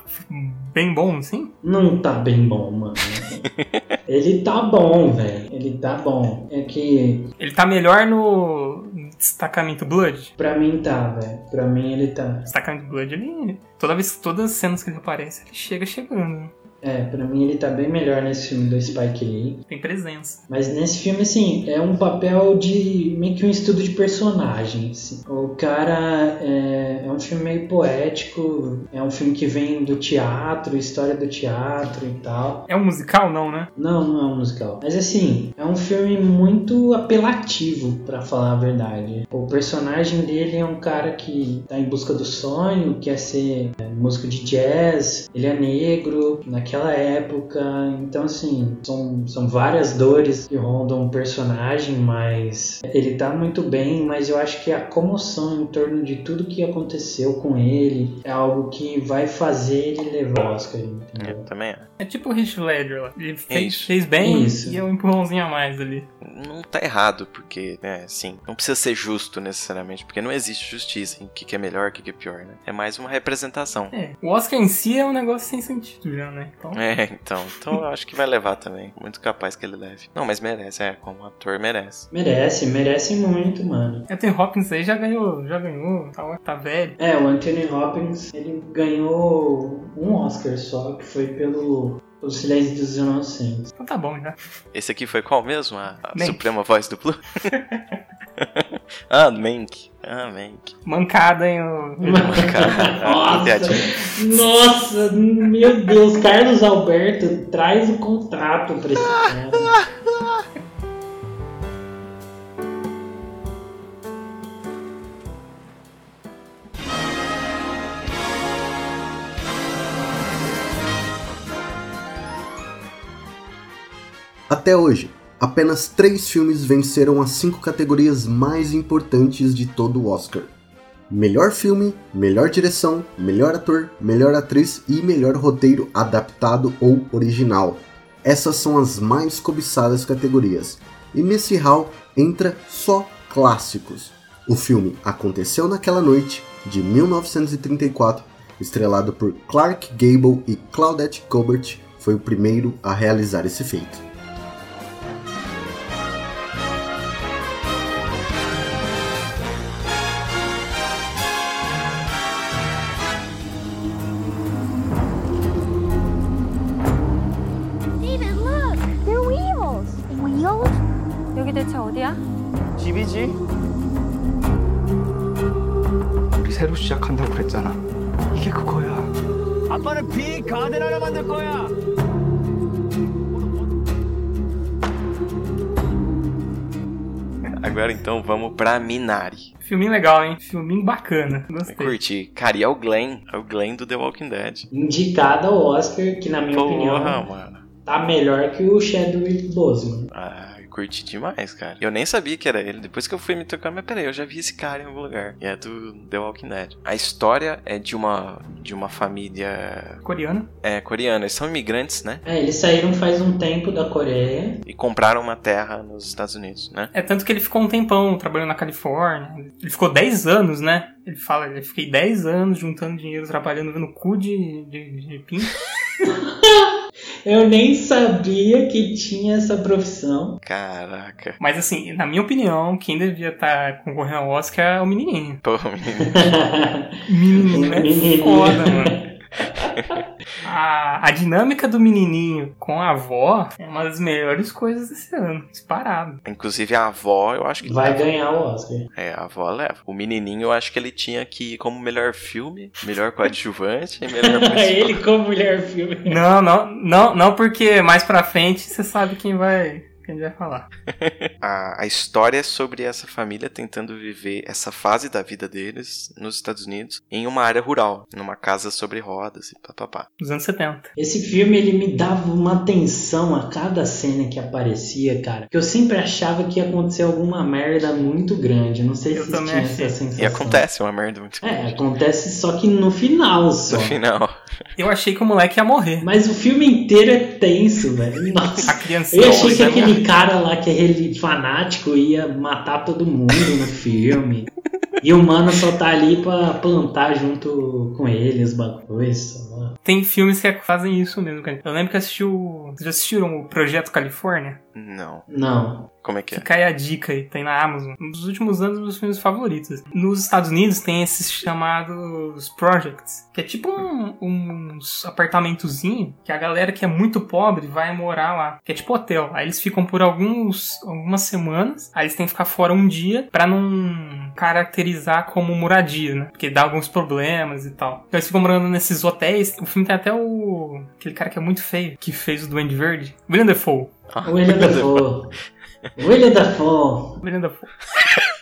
bem bom, assim? Não tá bem bom, mano. Ele tá bom, velho. Ele tá bom. É que Ele tá melhor no Destacamento Blood? pra mim tá, velho. Pra mim ele tá. Destacamento Blood, ele. Toda vez, todas as cenas que ele aparece, ele chega chegando. É, pra mim ele tá bem melhor nesse filme do Spike Lee. Tem presença. Mas nesse filme, assim, é um papel de meio que um estudo de personagem. assim. O cara é, é um filme meio poético, é um filme que vem do teatro, história do teatro e tal. É um musical, não, né? Não, não é um musical. Mas assim, é um filme muito apelativo, pra falar a verdade. O personagem dele é um cara que tá em busca do sonho, quer ser é, músico de jazz, ele é negro naquela época. Então, assim, são, são várias dores que rondam o personagem, mas ele tá muito bem. Mas eu acho que a comoção em torno de tudo que aconteceu com ele é algo que vai fazer ele levar o Oscar, entendeu? Eu também é. É tipo o Heath Ledger lá. Ele fez, Isso. fez bem Isso. e é um empurrãozinho a mais ali. Não tá errado, porque, né, assim, não precisa ser justo necessariamente, porque não existe justiça em o que, que é melhor, o que, que é pior, né? É mais uma representação. É, o Oscar em si é um negócio sem sentido já, né? Então, É, então. Então eu acho que vai levar também. Muito capaz que ele leve. Não, mas merece, é. Como ator, merece. Merece, merece muito, mano. Anthony Hopkins aí já ganhou, já ganhou, tá, tá velho. É, o Anthony Hopkins, ele ganhou um Oscar só, que foi pelo O Silêncio dos Inocentes. Então tá bom já. Esse aqui foi qual mesmo? A, a. Suprema Voz do Blue? ah, Mank. Mank. Mancada, hein? O... Mancada. Ah, Nossa, nossa, meu Deus, Carlos Alberto traz o contrato pra esse cara. Até hoje, apenas três filmes venceram as cinco categorias mais importantes de todo o Oscar: melhor filme, melhor direção, melhor ator, melhor atriz e melhor roteiro adaptado ou original. Essas são as mais cobiçadas categorias. E nesse hall entra só clássicos. O filme Aconteceu Naquela Noite, de 1934, estrelado por Clark Gable e Claudette Colbert, foi o primeiro a realizar esse feito. Minari. Filminho legal, hein? Filminho bacana. Eu Gostei. curti. Cara, e é o Glenn. É o Glenn do The Walking Dead. Indicada ao Oscar, que na minha Porra, opinião mano. tá melhor que o Chadwick Boseman. Ah, eu curti demais, cara. Eu nem sabia que era ele. Depois que eu fui me tocar, mas peraí, eu já vi esse cara em algum lugar. E é do The Walking Dead. A história é de uma de uma família Coreano. é, coreana. Eles são imigrantes, né? É, eles saíram faz um tempo da Coreia. E compraram uma terra nos Estados Unidos, né? É tanto que ele ficou um tempão trabalhando na Califórnia. Ele ficou 10 anos, né? Ele fala, eu fiquei 10 anos juntando dinheiro, trabalhando vendo cu de, de, de pinto. Eu nem sabia que tinha essa profissão. Caraca. Mas assim, na minha opinião, quem devia estar concorrendo ao Oscar é o menininho. Pô, menino. Menininho é Menininho. foda, mano. A, a dinâmica do menininho com a avó é uma das melhores coisas desse ano. Disparado. Inclusive a avó, eu acho que. Vai ganhar o Oscar. É, a avó leva. O menininho, eu acho que ele tinha que ir como melhor filme, melhor coadjuvante e melhor. Ele como melhor filme. Não, não, não, não, porque mais pra frente você sabe quem vai. Quem a gente vai falar. a, a história é sobre essa família tentando viver essa fase da vida deles nos Estados Unidos em uma área rural, numa casa sobre rodas e papapá. Dos anos 70. Esse filme ele me dava uma tensão a cada cena que aparecia, cara. Que eu sempre achava que ia acontecer alguma merda muito grande. Não sei Eu se tinha achei. essa sensação. E acontece uma merda muito É, grande. acontece só que no final só. No final. Eu achei que o moleque ia morrer. Mas o filme inteiro é tenso, velho. Nossa. A criancinha. Eu achei que ia aquele cara lá que é fanático ia matar todo mundo no filme. E o mano só tá ali pra plantar junto com ele os bagulhos. Tem filmes que fazem isso mesmo. Eu lembro que assistiu. Vocês já assistiram o Projeto Califórnia? Não. Não. Como é que é? Fica aí a dica aí, tem na Amazon. Um dos últimos anos, meus filmes favoritos. Nos Estados Unidos tem esses chamados projects, que é tipo um, uns apartamentozinhos que a galera que é muito pobre vai morar lá, que é tipo hotel. Aí eles ficam por alguns, algumas semanas, aí eles têm que ficar fora um dia pra não caracterizar como moradia, né? Porque dá alguns problemas e tal. Então eles ficam morando nesses hotéis. O filme tem até o aquele cara que é muito feio, que fez o Duende Verde, William Defoe. Ah, William Dafoe. William Dafoe. William Dafoe.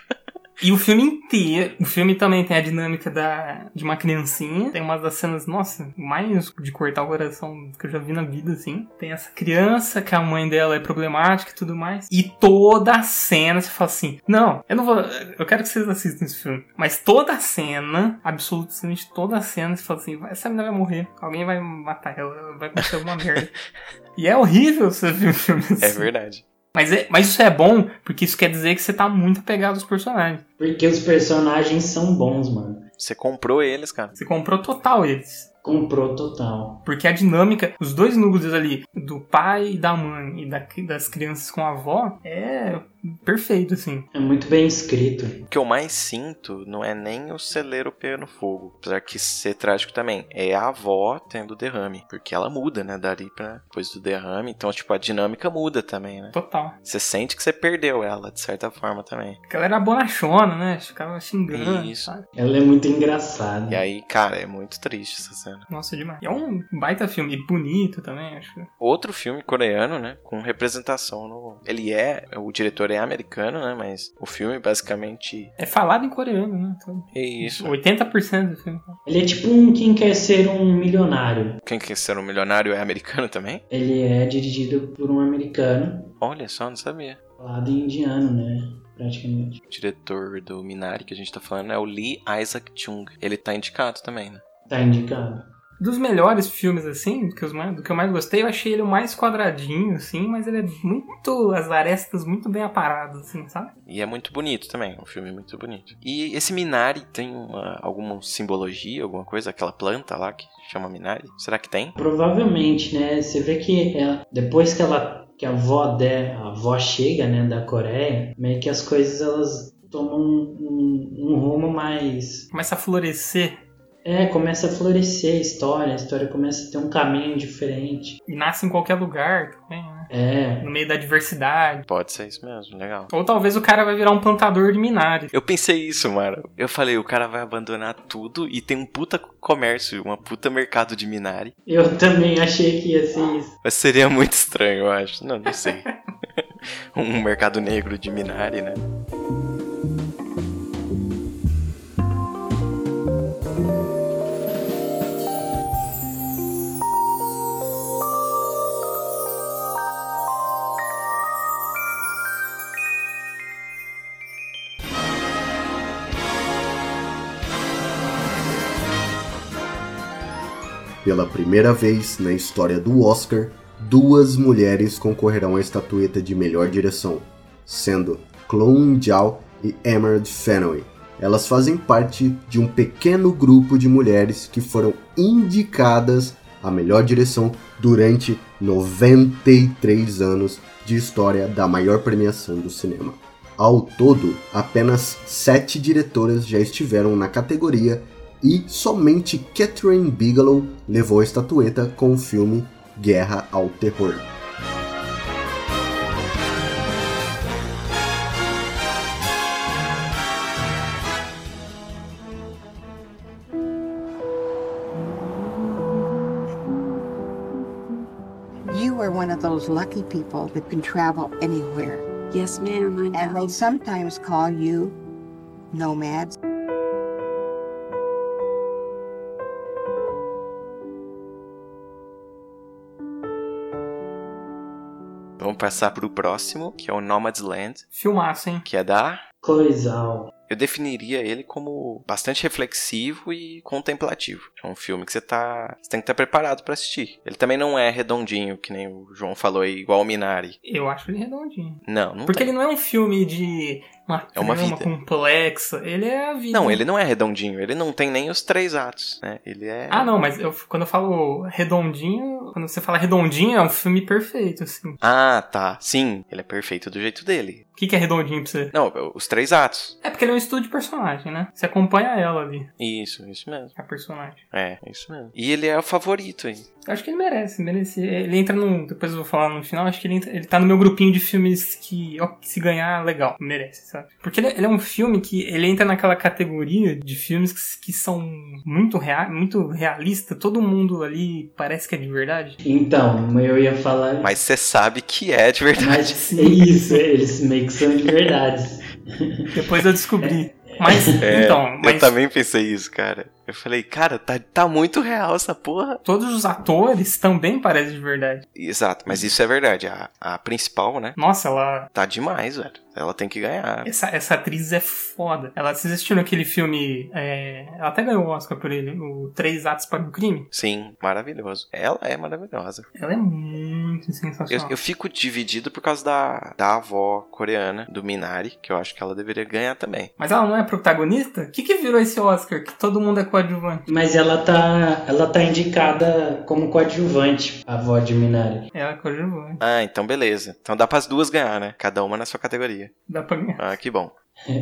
E o filme inteiro, o filme também tem a dinâmica da, de uma criancinha. Tem uma das cenas, nossa, mais de cortar o coração que eu já vi na vida, assim. Tem essa criança que a mãe dela é problemática e tudo mais. E toda a cena você fala assim: Não, eu não vou. Eu quero que vocês assistam esse filme. Mas toda a cena, absolutamente toda a cena, você fala assim: essa menina vai morrer. Alguém vai matar ela, vai acontecer alguma merda. E é horrível você ver um filme assim. É verdade. Mas, é, mas isso é bom, porque isso quer dizer que você tá muito apegado aos personagens. Porque os personagens são bons, mano. Você comprou eles, cara. Você comprou total eles. Comprou total. Porque a dinâmica, os dois núcleos ali, do pai e da mãe e da- das crianças com a avó, é perfeito, assim. É muito bem escrito. O que eu mais sinto não é nem o celeiro pegando fogo, apesar que ser trágico também, é a avó tendo derrame, porque ela muda, né, dali pra depois do derrame, então, tipo, a dinâmica muda também, né? Total. Você sente que você perdeu ela, de certa forma também. Porque ela era bonachona, né? Ficava xingando. Isso. sabe? Ela é muito engraçada. E aí, cara, é muito triste essa cena. Nossa, demais. E é um baita filme. E bonito também, acho. Outro filme coreano, né, com representação no... Ele é, o diretor é americano, né, mas o filme basicamente... É falado em coreano, né? Então, É isso. 80% do filme. Ele é tipo um quem quer ser um milionário. Quem quer ser um milionário é americano também? Ele é dirigido por um americano, Olha só, não sabia. falado em indiano, né? Praticamente. O diretor do Minari que a gente tá falando é o Lee Isaac Chung. Ele tá indicado também, né? Tá indicado. Dos melhores filmes, assim, do que, os mais, do que eu mais gostei, eu achei ele o mais quadradinho, assim, mas ele é muito. as arestas muito bem aparadas, assim, sabe? E é muito bonito também, um filme muito bonito. E esse Minari tem uma, alguma simbologia, alguma coisa? Aquela planta lá que chama Minari? Será que tem? Provavelmente, né? Você vê que ela- depois que ela que a avó de, a avó chega, né, da Coreia, meio que as coisas elas tomam um, um- um rumo mais Começa a florescer é, começa a florescer a história, a história começa a ter um caminho diferente. e nasce em qualquer lugar também, né? É, No meio da diversidade. Pode ser isso mesmo, legal. Ou talvez o cara vai virar um plantador de minário. Eu pensei isso, mano. Eu falei, o cara vai abandonar tudo e tem um puta comércio, uma puta mercado de Minari. eu também achei que ia ser isso. Mas seria muito estranho, eu acho. Não, não sei. um mercado negro de Minari, né? Pela primeira vez na história do Oscar, duas mulheres concorrerão à estatueta de melhor direção, sendo Chloe Zhao e Emerald Fennell. Elas fazem parte de um pequeno grupo de mulheres que foram indicadas à melhor direção durante 93 anos de história da maior premiação do cinema. Ao todo, apenas sete diretoras já estiveram na categoria E somente Catherine Bigelow levou a estatueta com o filme Guerra ao Terror. You are one of those lucky people that can travel anywhere. Yes, ma'am. And they sometimes call you nomads. Passar pro próximo, que é o Nomadland. Filmaço, hein? Que é da. Coisal. Eu definiria ele como bastante reflexivo e contemplativo. É um filme que você tá. Você tem que estar preparado para assistir. Ele também não é redondinho, que nem o João falou aí, igual o Minari. Eu acho ele redondinho. Não, não Porque tem. ele não é um filme de uma É uma vida. complexa. Ele é a vida. Não, ele não é redondinho. Ele não tem nem os três atos, né? Ele é. Ah, não, mas eu, quando eu falo redondinho, quando você fala redondinho, é um filme perfeito, assim. Ah, tá. Sim, ele é perfeito do jeito dele. O que, que é redondinho pra você? Não, os três atos. É porque ele é um estudo de personagem, né? Você acompanha ela ali, Isso, isso mesmo. a personagem. É, é isso mesmo. E ele é o favorito aí. Eu acho que ele merece, merece. Ele entra no. Depois eu vou falar no final, acho que ele, entra- ele tá no meu grupinho de filmes que, ó, que se ganhar, legal, merece, sabe? Porque ele, ele é um filme que ele entra naquela categoria de filmes que, que são muito, rea, muito realista, todo mundo ali parece que é de verdade. Então, eu ia falar. Mas você sabe que é de verdade. Mas é isso, eles meio que são de verdade. Depois eu descobri. Mas, É, então, Eu mas também pensei isso, cara. Eu falei, cara, tá, tá muito real essa porra. todos os atores também parecem de verdade. Exato, mas isso é verdade. A, a principal, né? Nossa, ela. Tá demais, velho. Ela tem que ganhar. Essa, essa atriz é foda. Ela vocês assistiram aquele filme. é, ela até ganhou o Oscar por ele, o Três Atos para um Crime. Sim, maravilhoso. Ela é maravilhosa. Ela é muito Eu, sensacional. eu fico dividido por causa da, da avó coreana, do Minari, que eu acho que ela deveria ganhar também. Mas ela não é protagonista? O que, que virou esse Oscar? Que todo mundo é coadjuvante. Mas ela tá, ela tá indicada como coadjuvante, a avó de Minari. Ela é coadjuvante. Ah, então beleza. Então dá pras duas ganhar, né? Cada uma na sua categoria. Dá pra ganhar. Ah, que bom.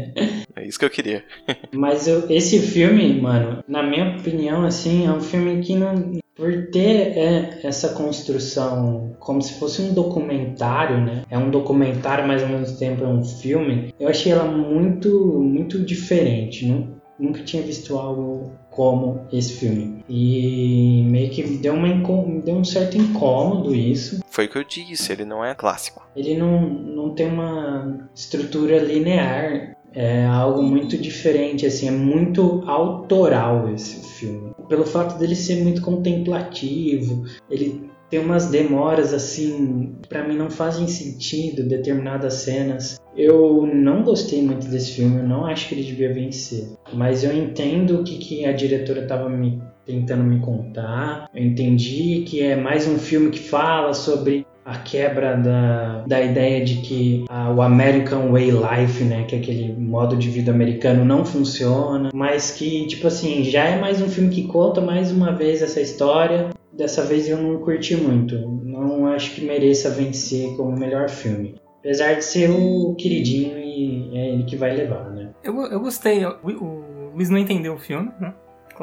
É isso que eu queria. Mas eu- esse filme, mano, na minha opinião, assim, é um filme que não. Por ter é, essa construção como se fosse um documentário, né? É um documentário, mas ao mesmo tempo é um filme. Eu achei ela muito, muito diferente. Nu- Nunca tinha visto algo como esse filme. E meio que deu, uma, me deu um certo incômodo isso. Foi o que eu disse, ele não é clássico. Ele não, não tem uma estrutura linear. É algo muito diferente, assim, é muito autoral esse filme. Pelo fato dele ser muito contemplativo, ele tem umas demoras assim, pra mim não fazem sentido determinadas cenas. Eu não gostei muito desse filme, eu não acho que ele devia vencer. Mas eu entendo o que, que a diretora estava me tentando me contar. Eu entendi que é mais um filme que fala sobre a quebra da, da ideia de que ah, o American Way Life, né, que é aquele modo de vida americano não funciona, mas que tipo assim, já é mais um filme que conta mais uma vez essa história. Dessa vez eu não curti muito. Não acho que mereça vencer como melhor filme. Apesar de ser o queridinho e é ele que vai levar, né? Eu, eu gostei. O, o Luiz não entendeu o filme, né?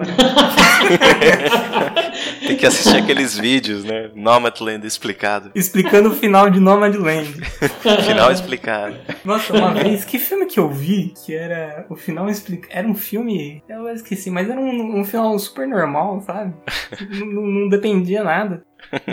Tem que assistir aqueles vídeos, né? Nomadland explicado. Explicando o final de Nomadland. Final explicado. Nossa, uma vez, que filme que eu vi que era o final explicado. Era um filme, eu esqueci, mas era um, um final super normal, sabe? não, não- dependia nada.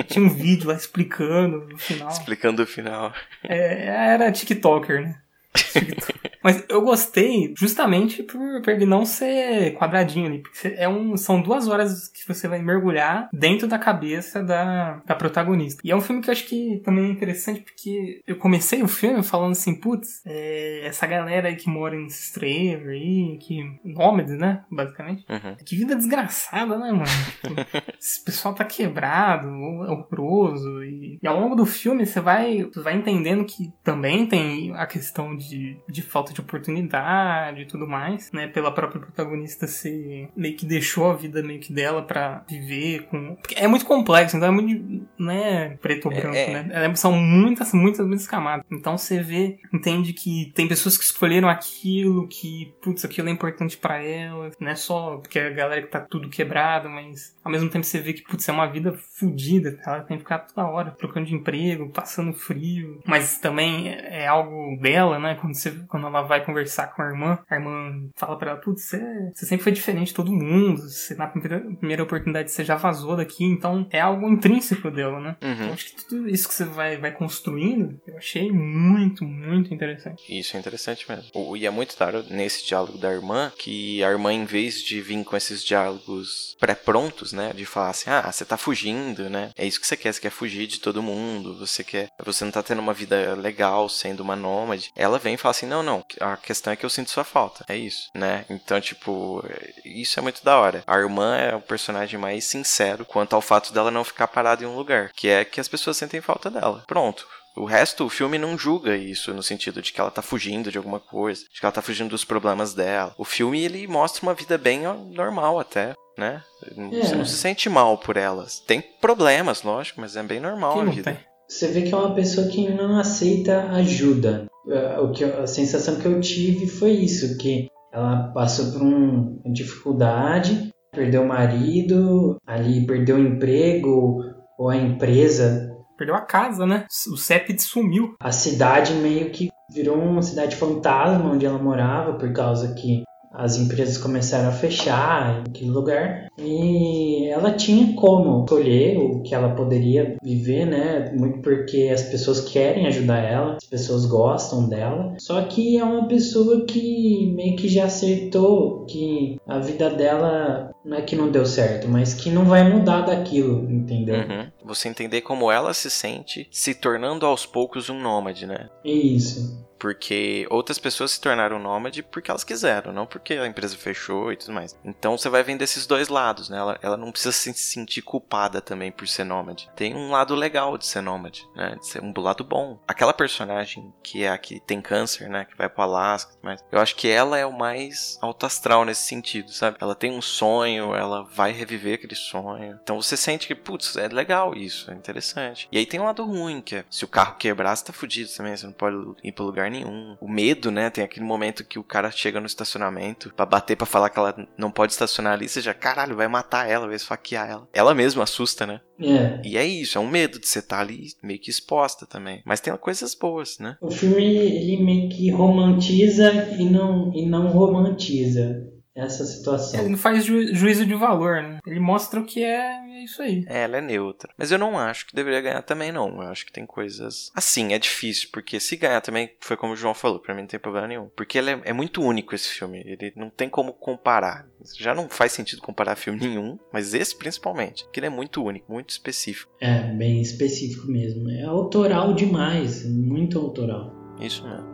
Tinha um vídeo lá explicando o final. Explicando o final. É, era TikToker, né? Mas eu gostei justamente por, por ele não ser quadradinho ali. Porque é um, são duas horas que você vai mergulhar dentro da cabeça da, da protagonista. E é um filme que eu acho que também é interessante porque eu comecei o filme falando assim, putz, é, essa galera aí que mora em estrelas aí, que. nômades, né? Basicamente. Uhum. Que vida desgraçada, né, mano? Tipo, esse pessoal tá quebrado, horroroso. E, e ao longo do filme você vai, vai entendendo que também tem a questão de, de falta falta de oportunidade e tudo mais, né? Pela própria protagonista ser meio que deixou a vida meio que dela para viver com. Porque é muito complexo, então é muito. Não é preto ou branco, É, é. né? São muitas, muitas, muitas camadas. Então você vê, entende que tem pessoas que escolheram aquilo, que, putz, aquilo é importante para elas. Não é só porque a galera que tá tudo quebrado, mas ao mesmo tempo você vê que, putz, é uma vida fodida. Ela tem que ficar toda hora trocando de emprego, passando frio. Mas também é é algo dela, né? Quando, você, quando ela vai conversar com a irmã, a irmã fala pra ela, putz, você, você sempre foi diferente de todo mundo. Você, na primeira, primeira oportunidade você já vazou daqui. Então é algo intrínseco dela, né? Uhum. Então, acho que tudo isso que você vai, vai construindo, eu achei muito, muito interessante. Isso é interessante mesmo. O- E é muito claro nesse diálogo da irmã que a irmã, em vez de vir com esses diálogos pré-prontos, né? De falar assim, ah, você tá fugindo, né? É isso que você quer, você quer fugir de todo mundo, você quer. Você não tá tendo uma vida legal sendo uma nômade. Ela vem e fala assim, não, não, a questão é que eu sinto sua falta. É isso, né? Então, tipo, isso é muito da hora. A irmã é o personagem mais sincero quanto ao fato dela não ficar parada em um lugar, que é que as pessoas sentem falta dela. Pronto. O resto, o filme não julga isso no sentido de que ela tá fugindo de alguma coisa, de que ela tá fugindo dos problemas dela. O filme ele mostra uma vida bem normal até, né? Você É. não se sente mal por elas. Tem problemas, lógico, mas é bem normal Quem a vida. tem? Você vê que é uma pessoa que não aceita ajuda. É, O que a sensação que eu tive foi isso, que ela passou por um- uma dificuldade, perdeu o marido, ali perdeu o emprego ou a empresa. Perdeu a casa, né? O CEP sumiu. A cidade meio que virou uma cidade fantasma onde ela morava por causa que as empresas começaram a fechar em aquele lugar e ela tinha como escolher o que ela poderia viver, né? Muito porque as pessoas querem ajudar ela, as pessoas gostam dela. Só que é uma pessoa que meio que já acertou que a vida dela não é que não deu certo, mas que não vai mudar daquilo, entendeu? Uhum. Você entender como ela se sente se tornando aos poucos um nômade, né? Isso. Porque outras pessoas se tornaram nômade porque elas quiseram, não porque a empresa fechou e tudo mais. Então você vai vendo esses dois lados, né? Ela, ela não precisa se sentir culpada também por ser nômade. Tem um lado legal de ser nômade, né? De ser um lado bom. Aquela personagem que é a que tem câncer, né? Que vai pro Alasca mais. Eu acho que ela é o mais alto astral nesse sentido, sabe? Ela tem um sonho, ela vai reviver aquele sonho. Então você sente que, putz, é legal isso, é interessante. E aí tem um lado ruim, que é se o carro quebrar, você tá fudido também, você não pode ir pra lugar nenhum. O medo, né? Tem aquele momento que o cara chega no estacionamento pra bater pra falar que ela não pode estacionar ali, já, caralho, vai matar ela, vai esfaquear ela. Ela mesma assusta, né? É. E é isso, é um medo de você estar ali meio que exposta também. Mas tem coisas boas, né? O filme ele meio que romantiza e não, e não romantiza essa situação. Ele não faz ju- juízo de valor, né? Ele mostra o que é, é isso aí. É, ela é neutra. Mas eu não acho que deveria ganhar também, não. Eu acho que tem coisas. Assim, é difícil, porque se ganhar também, foi como o João falou, pra mim não tem problema nenhum. Porque ele é, é muito único esse filme. Ele não tem como comparar. Já não faz sentido comparar filme nenhum, mas esse principalmente. Porque ele é muito único, muito específico. É, bem específico mesmo. É autoral demais, muito autoral. Isso mesmo.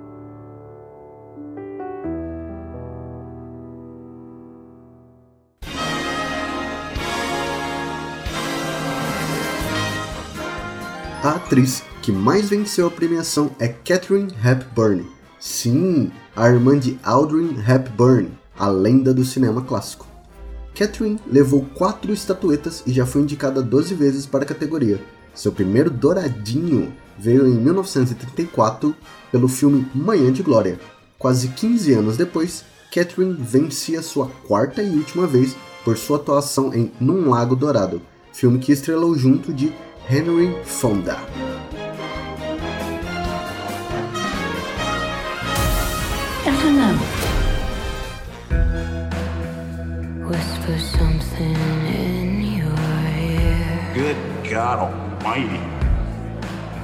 A atriz que mais venceu a premiação é Catherine Hepburn. Sim, a irmã de Audrey Hepburn, a lenda do cinema clássico. Catherine levou quatro estatuetas e já foi indicada 12 vezes para a categoria. Seu primeiro douradinho veio em 1934 pelo filme Manhã de Glória. Quase 15 anos depois, Catherine vencia sua quarta e última vez por sua atuação em Num Lago Dourado, filme que estrelou junto de Henry Fonda. I don't know. Whisper something in your ear. Good God Almighty.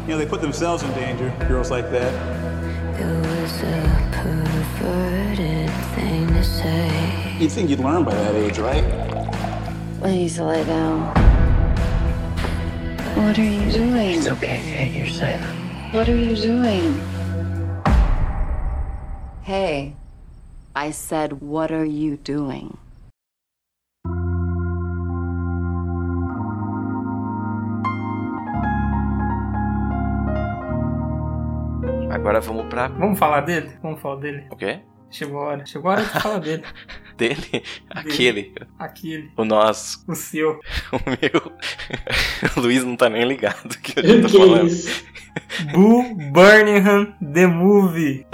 You know, they put themselves in danger, girls like that. It was a perverted thing to say. You'd think you'd learn by that age, right? Please lay down. What are you doing? It's okay, you're silent. What are you doing? Hey, I said, what are you doing? Agora vamos pra. Vamos falar dele? Vamos falar dele. O quê? Chegou a hora. Chegou a hora de falar dele. Dele? Aquele. Aquele. O nosso. O seu. O meu. O Luiz não tá nem ligado que eu tô Que falando. isso? Boo Burnham, The Movie.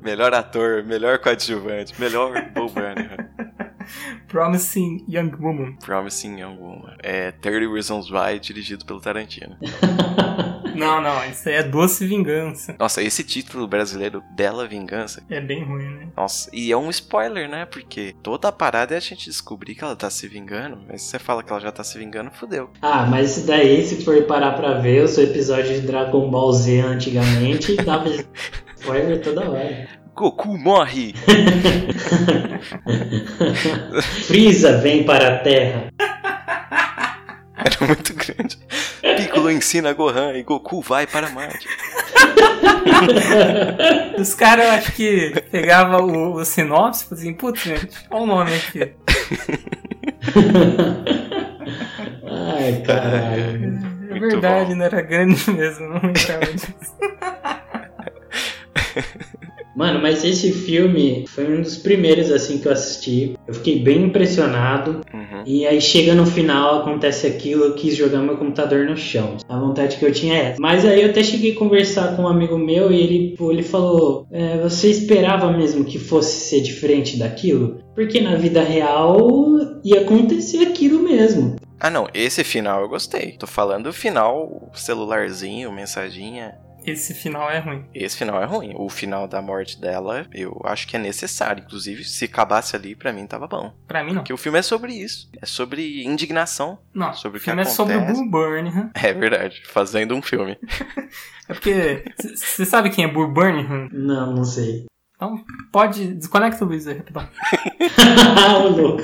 Melhor ator, melhor coadjuvante, melhor Bo Burnham. Promising Young Woman. Promising Young Woman. É 30 Reasons Why, dirigido pelo Tarantino. Não, não, isso aí é Doce Vingança. Nossa, esse título brasileiro, Bela Vingança, É bem ruim, né? Nossa, e é um spoiler, né? Porque toda a parada é a gente descobrir que ela tá se vingando. Mas se você fala que ela já tá se vingando, fudeu. Ah, mas isso daí, se for parar pra ver, o seu episódio de Dragon Ball Z antigamente, dava spoiler toda hora. Goku morre! Freeza vem para a Terra. Era muito grande. Piccolo ensina Gohan e Goku vai para Marte. Os caras, eu acho que pegava o, o sinopse e falavam assim, putz, gente, olha o nome aqui. Ai, caralho. É verdade, não era grande mesmo, não lembrava disso. Mano, mas esse filme foi um dos primeiros assim que eu assisti. Eu fiquei bem impressionado. E aí chega no final, acontece aquilo, eu quis jogar meu computador no chão. A vontade que eu tinha é essa. Mas aí eu até cheguei a conversar com um amigo meu e ele, ele falou: "É, Você esperava mesmo que fosse ser diferente daquilo? Porque na vida real ia acontecer aquilo mesmo. Ah, não, esse final eu gostei. Tô falando o final, celularzinho, mensaginha. Esse final é ruim. Esse final é ruim. O final da morte dela, eu acho que é necessário. Inclusive, se acabasse ali, pra mim tava bom. Pra mim não. Porque o filme é sobre isso. É sobre indignação. Não, sobre o o que filme é acontece. sobre o Boo Burnham. É verdade, fazendo um filme. É porque. Você sabe quem é Boo Burnham? Não, não sei. Então, pode. Desconecta o Luiz aí, rapidão. Ô, louco.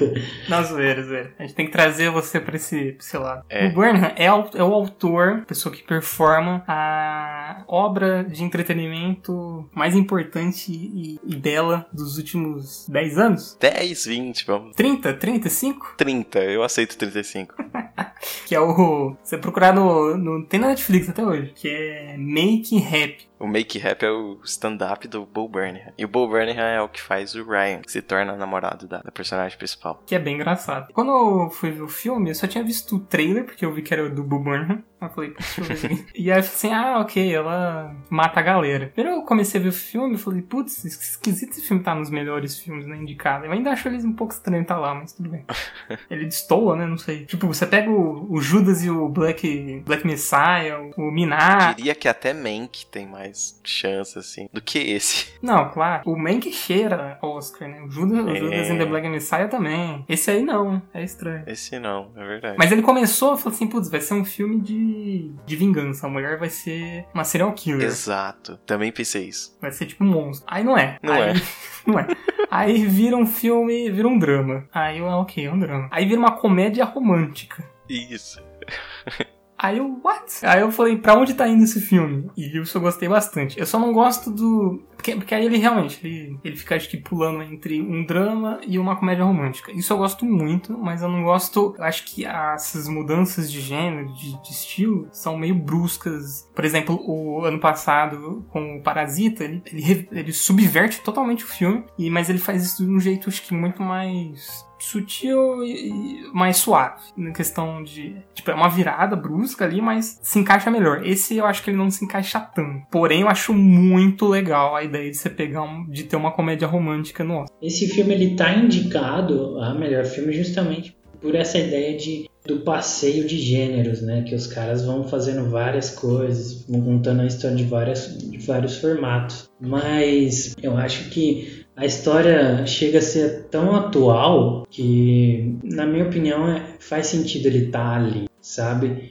Não, zoeira, zoeira. A gente tem que trazer você pra esse, pra esse lado. É. O Burnham é, o- é o autor, a pessoa que performa a obra de entretenimento mais importante e, e bela dos últimos 10 anos. 10, 20, vamos. 30, 35? 30, eu aceito 35. Que é o. Você procurar no, no. Tem na Netflix até hoje. Que é Make Rap. O Make Rap é o stand-up do Bo Burnham. E o Bo Burnham é o que faz o Ryan, que se torna namorado da, da personagem principal. Que é bem engraçado. Quando eu fui ver o filme, eu só tinha visto o trailer, porque eu vi que era do Boo Burnham. Eu falei, eu. E aí eu falei assim, ah, ok, ela mata a galera. Primeiro eu comecei a ver o filme e falei, putz, esquisito esse filme tá nos melhores filmes, né, indicado. Eu ainda acho eles um pouco estranho tá lá, mas tudo bem. Ele destoa, né, não sei. Tipo, você pega o, o Judas e o Black, Black Messiah, o Minar... Diria que até Mank tem mais chance, assim, do que esse. Não, claro. O Mank cheira Oscar, né? O Judas, o É. Judas and the Black Messiah também. Esse aí não, é estranho. Esse não, é verdade. Mas ele começou e falou assim, putz, vai ser um filme de, de vingança. A mulher vai ser uma serial killer. Exato, também pensei isso. Vai ser tipo um monstro. Aí não é. Não Aí- é. Não é. Aí vira um filme, vira um drama. Aí eu, ah, ok, é um drama. Aí vira uma comédia romântica. Isso. Aí eu, what? Aí eu falei, pra onde tá indo esse filme? E isso eu gostei bastante. Eu só não gosto do. Porque, aí ele realmente, ele, ele fica acho que pulando entre um drama e uma comédia romântica. Isso eu gosto muito, mas eu não gosto. Eu acho que essas mudanças de gênero, de, de estilo, são meio bruscas. Por exemplo, o ano passado, com o Parasita, ele, ele, ele subverte totalmente o filme, e, mas ele faz isso de um jeito, acho que muito mais sutil e mais suave. Na questão de. Tipo, é uma virada brusca ali, mas se encaixa melhor. Esse eu acho que ele não se encaixa tanto. Porém, eu acho muito legal a ideia de você pegar um, de ter uma comédia romântica no Oscar. Esse filme ele tá indicado a melhor filme justamente por essa ideia de do passeio de gêneros, né? Que os caras vão fazendo várias coisas, vão contando a história de, várias, de vários formatos. Mas eu acho que a história chega a ser tão atual que, na minha opinião, é- faz sentido ele estar ali, sabe?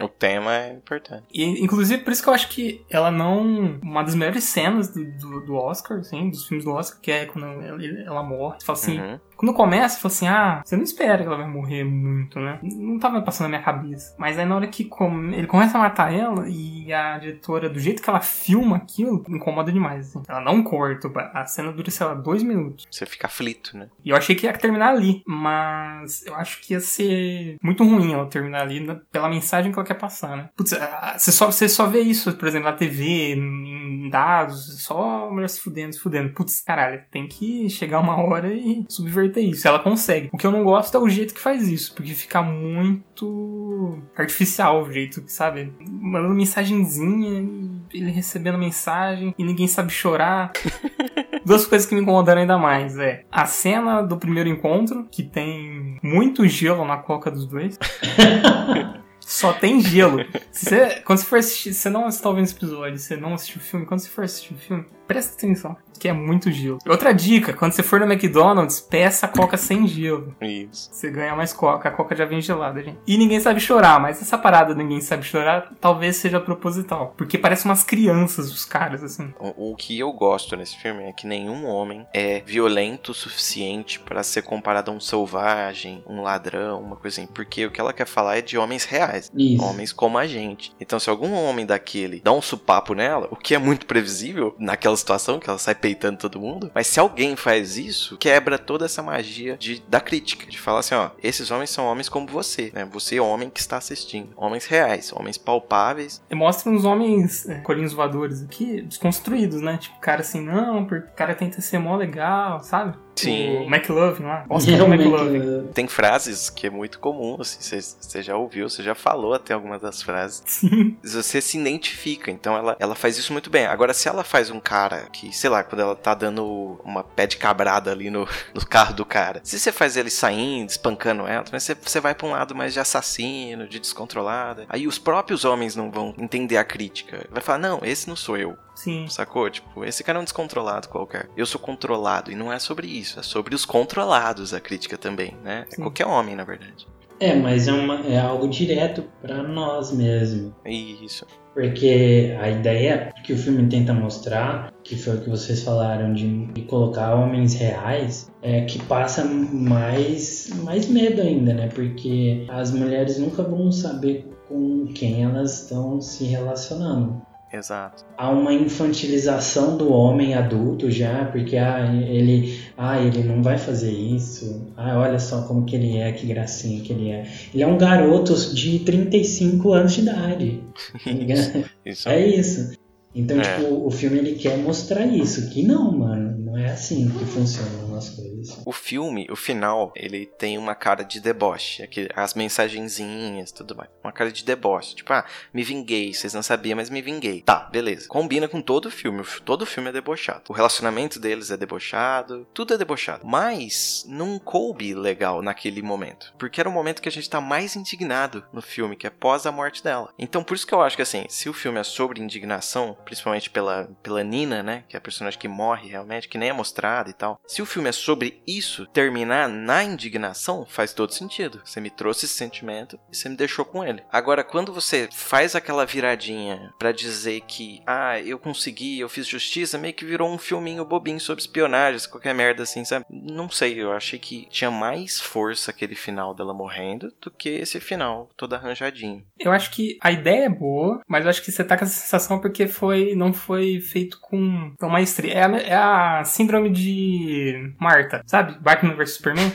O tema é importante. E, inclusive, por isso que eu acho que ela não. Uma das melhores cenas do, do, do Oscar, assim, dos filmes do Oscar, que é quando ela, ela morre. Você fala assim: Uhum. Quando começa, eu falo assim, ah, você não espera que ela vai morrer muito, né? Não tava passando na minha cabeça. Mas aí na hora que com- ele começa a matar ela e a diretora, do jeito que ela filma aquilo, me incomoda demais. Assim. Ela não corta, a cena dura, sei lá, dois minutos. Você fica aflito, né? E eu achei que ia terminar ali, mas eu acho que ia ser muito ruim ela terminar ali né, pela mensagem que ela quer passar, né? Putz, você só, você só vê isso, por exemplo, na TV, em dados, só a mulher se fudendo, se fudendo. Putz, caralho, tem que chegar uma hora e subverter isso. Ela consegue. O que eu não gosto é o jeito que faz isso, porque fica muito artificial o jeito, que, sabe? Mandando mensagenzinha, ele recebendo mensagem e ninguém sabe chorar. Duas coisas que me incomodaram ainda mais é a cena do primeiro encontro, que tem muito gelo na coca dos dois. Só tem gelo. Se você- quando você for assistir, você não está ouvindo esse episódio, você não assistiu o filme, quando você for assistir o filme, presta atenção, que é muito gelo. Outra dica, quando você for no McDonald's, peça coca sem gelo. Isso. Você ganha mais coca, a coca já vem gelada, gente. E ninguém sabe chorar, mas essa parada ninguém sabe chorar talvez seja proposital. Porque parece umas crianças os caras, assim. O, o que eu gosto nesse filme é que nenhum homem é violento o suficiente pra ser comparado a um selvagem, um ladrão, uma coisa assim. Porque o que ela quer falar é de homens reais. Isso. Homens como a gente. Então, se algum homem daquele dá um supapo nela, o que é muito previsível naquela situação, que ela sai peitando todo mundo, mas se alguém faz isso, quebra toda essa magia de, da crítica. De falar assim, ó, esses homens são homens como você, né? Você é homem que está assistindo. Homens reais, homens palpáveis. E mostra uns homens é, colinhos voadores aqui, desconstruídos, né? Tipo, cara assim, não, porque o cara tenta ser mó legal, sabe? Sim. O McLovin lá. Oscar McLovin. Tem frases que é muito comum, assim, você- você já ouviu, você já falou até algumas das frases. Sim. Você se identifica, então ela, ela faz isso muito bem. Agora, se ela faz um cara que, sei lá, quando ela tá dando uma pé de cabrada ali no, no carro do cara, se você faz ele saindo, espancando ela, mas você, você vai pra um lado mais de assassino, de descontrolada. Aí os próprios homens não vão entender a crítica. Vai falar, não, esse não sou eu. Sim. Sacou? Tipo, esse cara é um descontrolado qualquer. Eu sou controlado. E não é sobre isso. É sobre os controlados a crítica também, né? É Sim. qualquer homem, na verdade. É, mas é, uma, é algo direto pra nós mesmo. Isso. Porque a ideia que o filme tenta mostrar, que foi o que vocês falaram de, de colocar homens reais, é que passa mais, mais medo ainda, né? Porque as mulheres nunca vão saber com quem elas estão se relacionando. Exato. Há uma infantilização do homem adulto já, porque ah, ele, ah, ele não vai fazer isso. Ah, olha só como que ele é, que gracinha que ele é. Ele é um garoto de 35 anos de idade. tá ligado? Isso. É isso. Então, É. tipo, o filme ele quer mostrar isso, que não, mano, não é assim que funcionam as coisas. O filme, o final, ele tem uma cara de deboche. aquele- as mensagenzinhas, tudo mais. Uma cara de deboche. Tipo, ah, me vinguei. Vocês não sabiam, mas me vinguei. Tá, beleza. Combina com todo o filme. Todo o filme é debochado. O relacionamento deles é debochado. Tudo é debochado. Mas não coube legal naquele momento. Porque era o momento que a gente tá mais indignado no filme, que é pós a morte dela. Então, por isso que eu acho que, assim, se o filme é sobre indignação, principalmente pela, pela Nina, né? Que é a personagem que morre realmente, que nem é mostrada e tal. Se o filme é sobre isso, terminar na indignação faz todo sentido. Você me trouxe esse sentimento e você me deixou com ele. Agora, quando você faz aquela viradinha pra dizer que, ah, eu consegui, eu fiz justiça, meio que virou um filminho bobinho sobre espionagem, qualquer merda assim, sabe? Não sei, eu achei que tinha mais força aquele final dela morrendo do que esse final todo arranjadinho. Eu acho que a ideia é boa, mas eu acho que você tá com essa sensação porque foi, não foi feito com tão maestria. É a, é a síndrome de Marta, sabe? Batman vs Superman.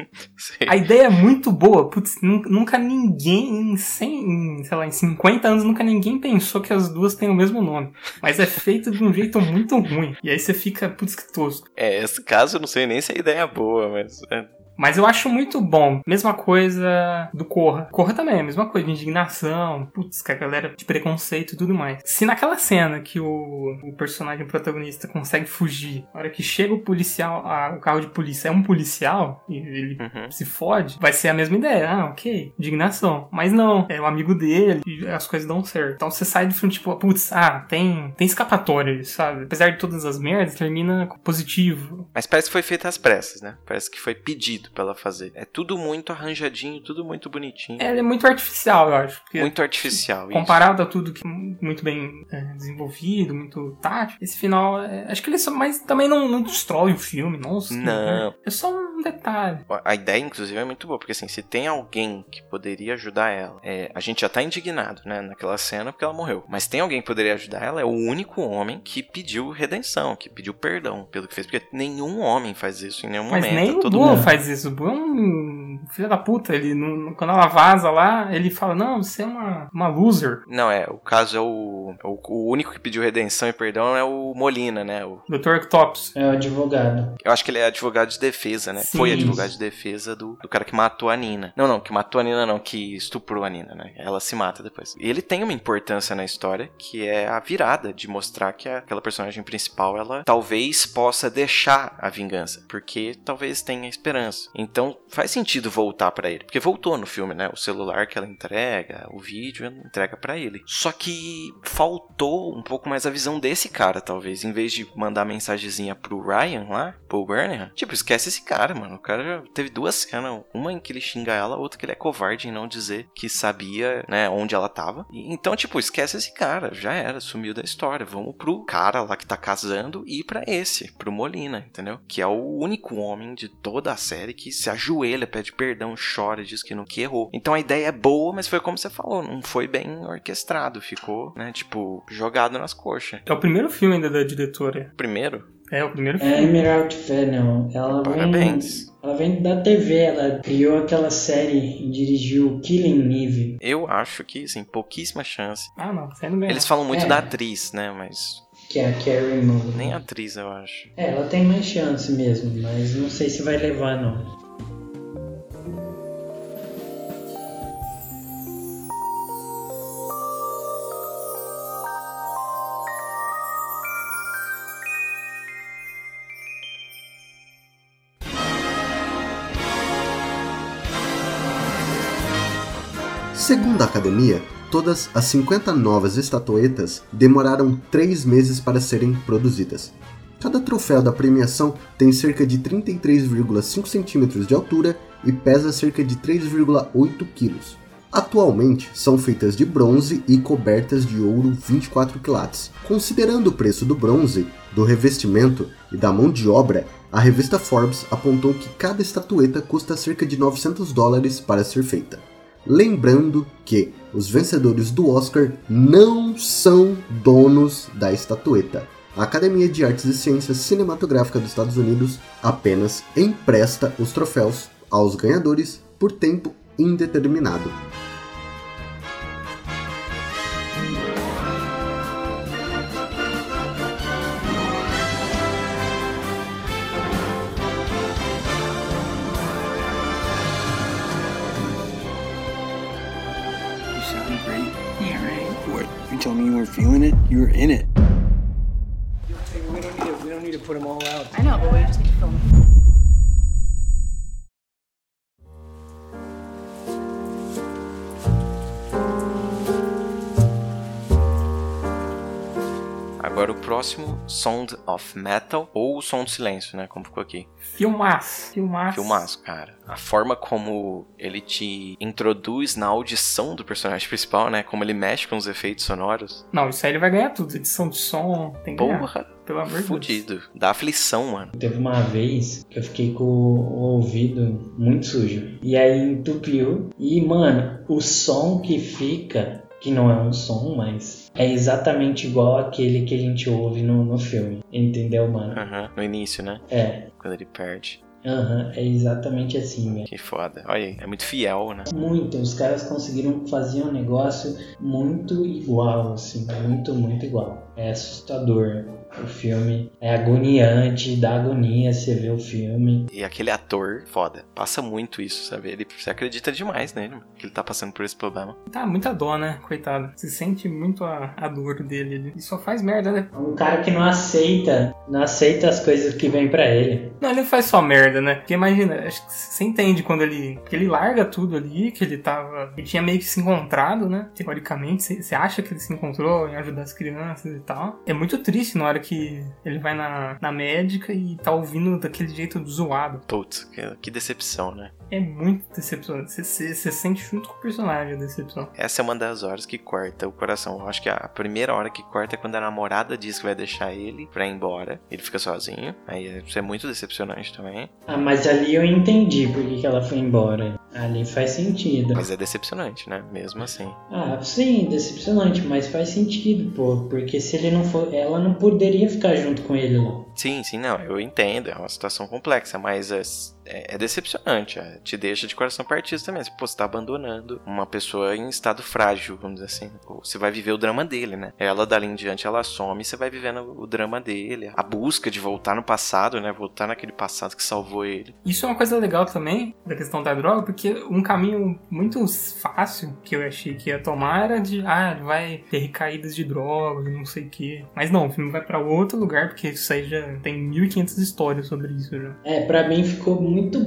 a ideia é muito boa. Putz, nun- nunca ninguém, em, 100, em, sei lá, em 50 anos, nunca ninguém pensou que as duas têm o mesmo nome. Mas é feito de um jeito muito ruim. E aí você fica, putz, que tosco. É, esse caso eu não sei nem se a ideia é boa, mas. é, Mas eu acho muito bom. Mesma coisa do Corra. Corra também é a mesma coisa, de indignação, putz, que a galera de preconceito e tudo mais. Se naquela cena que o, o personagem protagonista consegue fugir, na hora que chega o policial, a- o carro de polícia é um policial, e ele se fode, vai ser a mesma ideia. Ah, ok, indignação. Mas não, é o amigo dele e as coisas dão certo. Então você sai do filme tipo, putz, ah, tem, tem escapatória, sabe? Apesar de todas as merdas, termina positivo. Mas parece que foi feito às pressas, né? Parece que foi pedido pra ela fazer. É tudo muito arranjadinho, tudo muito bonitinho. Ela é muito artificial, eu acho. Muito artificial, isso. Comparado a tudo que muito bem é, desenvolvido, muito tático, esse final, é, acho que ele só, mas também não, não destrói o filme, nossa. Não. É só um um detalhe. A ideia, inclusive, é muito boa, porque assim, se tem alguém que poderia ajudar ela, é, a gente já tá indignado, né, naquela cena porque ela morreu. Mas tem alguém que poderia ajudar ela, é o único homem que pediu redenção, que pediu perdão pelo que fez. Porque nenhum homem faz isso em nenhum Mas momento. nem o todo Boo mundo. faz isso. O Boo é um filho da puta. Ele, não- quando ela vaza lá, ele fala: Não, você é uma, uma loser. Não, é, o caso é o, é o. o único que pediu redenção e perdão é o Molina, né? O, Dr. Octopus. É o advogado. eu acho que ele é advogado de defesa, né? Sim. Foi advogado de defesa do, do cara que matou a Nina. Não, não, que matou a Nina não, que estuprou a Nina, né? Ela se mata depois. E ele tem uma importância na história, que é a virada de mostrar que aquela personagem principal, ela talvez possa deixar a vingança, porque talvez tenha esperança. Então faz sentido voltar pra ele, porque voltou no filme, né? O celular que ela entrega, o vídeo, ela entrega pra ele. Só que faltou um pouco mais a visão desse cara, talvez, em vez de mandar mensagenzinha pro Ryan lá, pro Burnham. Tipo, esquece esse cara, mano. O cara já teve duas cenas, uma em que ele xinga ela, outra que ele é covarde em não dizer que sabia, né, onde ela tava. Então, tipo, esquece esse cara, já era, sumiu da história. Vamos pro cara lá que tá casando e pra esse, pro Molina, entendeu? Que é o único homem de toda a série que se ajoelha, pede perdão, chora, diz que não que errou. Então a ideia é boa, mas foi como você falou, não foi bem orquestrado, ficou, né, tipo, jogado nas coxas. É o primeiro filme ainda da diretora. Primeiro? É, o primeiro É filme. Emerald Fennel. Ela Parabéns. vem. Ela vem da TV, ela criou aquela série e dirigiu Killing Eve. Eu acho que, assim, pouquíssima chance. Ah, não, saindo bem. Eles falam muito É. da atriz, né, mas Que é a Carrie Mulligan. nem a atriz, eu acho. É, ela tem mais chance mesmo, mas não sei se vai levar não. Segundo a academia, todas as 50 novas estatuetas demoraram 3 meses para serem produzidas. Cada troféu da premiação tem cerca de 33,5 centímetros de altura e pesa cerca de 3,8 quilos. Atualmente são feitas de bronze e cobertas de ouro 24 quilates. Considerando o preço do bronze, do revestimento e da mão de obra, a revista Forbes apontou que cada estatueta custa cerca de 900 dólares para ser feita. Lembrando que os vencedores do Oscar não são donos da estatueta. A Academia de Artes e Ciências Cinematográfica dos Estados Unidos apenas empresta os troféus aos ganhadores por tempo indeterminado. Feeling it? You were in it. We don't need to, we don't need to put them all out. I know, but we just need to film. Agora o próximo, Sound of Metal, ou o Som do Silêncio, né, como ficou aqui. Filmaço. Filmaço. Filmaço, cara. A forma como ele te introduz na audição do personagem principal, né, como ele mexe com os efeitos sonoros. Não, isso aí ele vai ganhar tudo. Edição de som, tem que ganhar. Porra, Pelo amor de Deus. fudido. Dá aflição, mano. Teve uma vez que eu fiquei com o ouvido muito sujo. E aí entupiu. E, mano, o som que fica, que não é um som, mas é exatamente igual aquele que a gente ouve no, no filme. Entendeu, mano? Aham, No início, né? É. Quando ele perde. Aham, é exatamente assim, velho. Que foda. Olha aí, é muito fiel, né? Muito, os caras conseguiram fazer um negócio muito igual, assim, muito, muito igual. É assustador. O filme é agoniante, dá agonia você ver o filme. E aquele ator, foda. Passa muito isso, sabe? Ele, você acredita demais nele, que ele tá passando por esse problema. Tá, muita dó, né? Coitado. Se sente muito a, a dor dele. Ele só faz merda, né? Um cara que não aceita, não aceita as coisas que vêm pra ele. Não, ele não faz só merda, né? Porque imagina, acho que você entende quando ele. Que ele larga tudo ali, que ele tava. Ele tinha meio que se encontrado, né? Teoricamente, você você acha que ele se encontrou em ajudar as crianças e tal. É muito triste na hora que ele vai na, na médica e tá ouvindo daquele jeito zoado. Putz, que, que decepção, né? É muito decepcionante. Você, sente junto com o personagem a decepção. Essa é uma das horas que corta o coração. Eu acho que a primeira hora que corta é quando a namorada diz que vai deixar ele pra ir embora. Ele fica sozinho. Aí isso é muito decepcionante também. Ah, mas ali eu entendi por que, que ela foi embora. Ali faz sentido. Mas é decepcionante, né? Mesmo assim. Ah, sim, decepcionante, mas faz sentido, pô. Porque se ele não for. Ela não poderia ficar junto com ele lá. Sim, sim, não, eu entendo, é uma situação complexa, mas é, é, é decepcionante, é, te deixa de coração partido também. Pô, você tá abandonando uma pessoa em estado frágil, vamos dizer assim. Você vai viver o drama dele, né? Ela, dali em diante, ela some e você vai vivendo o drama dele. A busca de voltar no passado, né? Voltar naquele passado que salvou ele. Isso é uma coisa legal também, da questão da droga, porque um caminho muito fácil que eu achei que ia tomar era de, ah, vai ter recaídas de drogas, não sei o quê. Mas não, o filme vai para outro lugar, porque isso aí já tem 1500 histórias sobre isso já. É, pra mim ficou muito.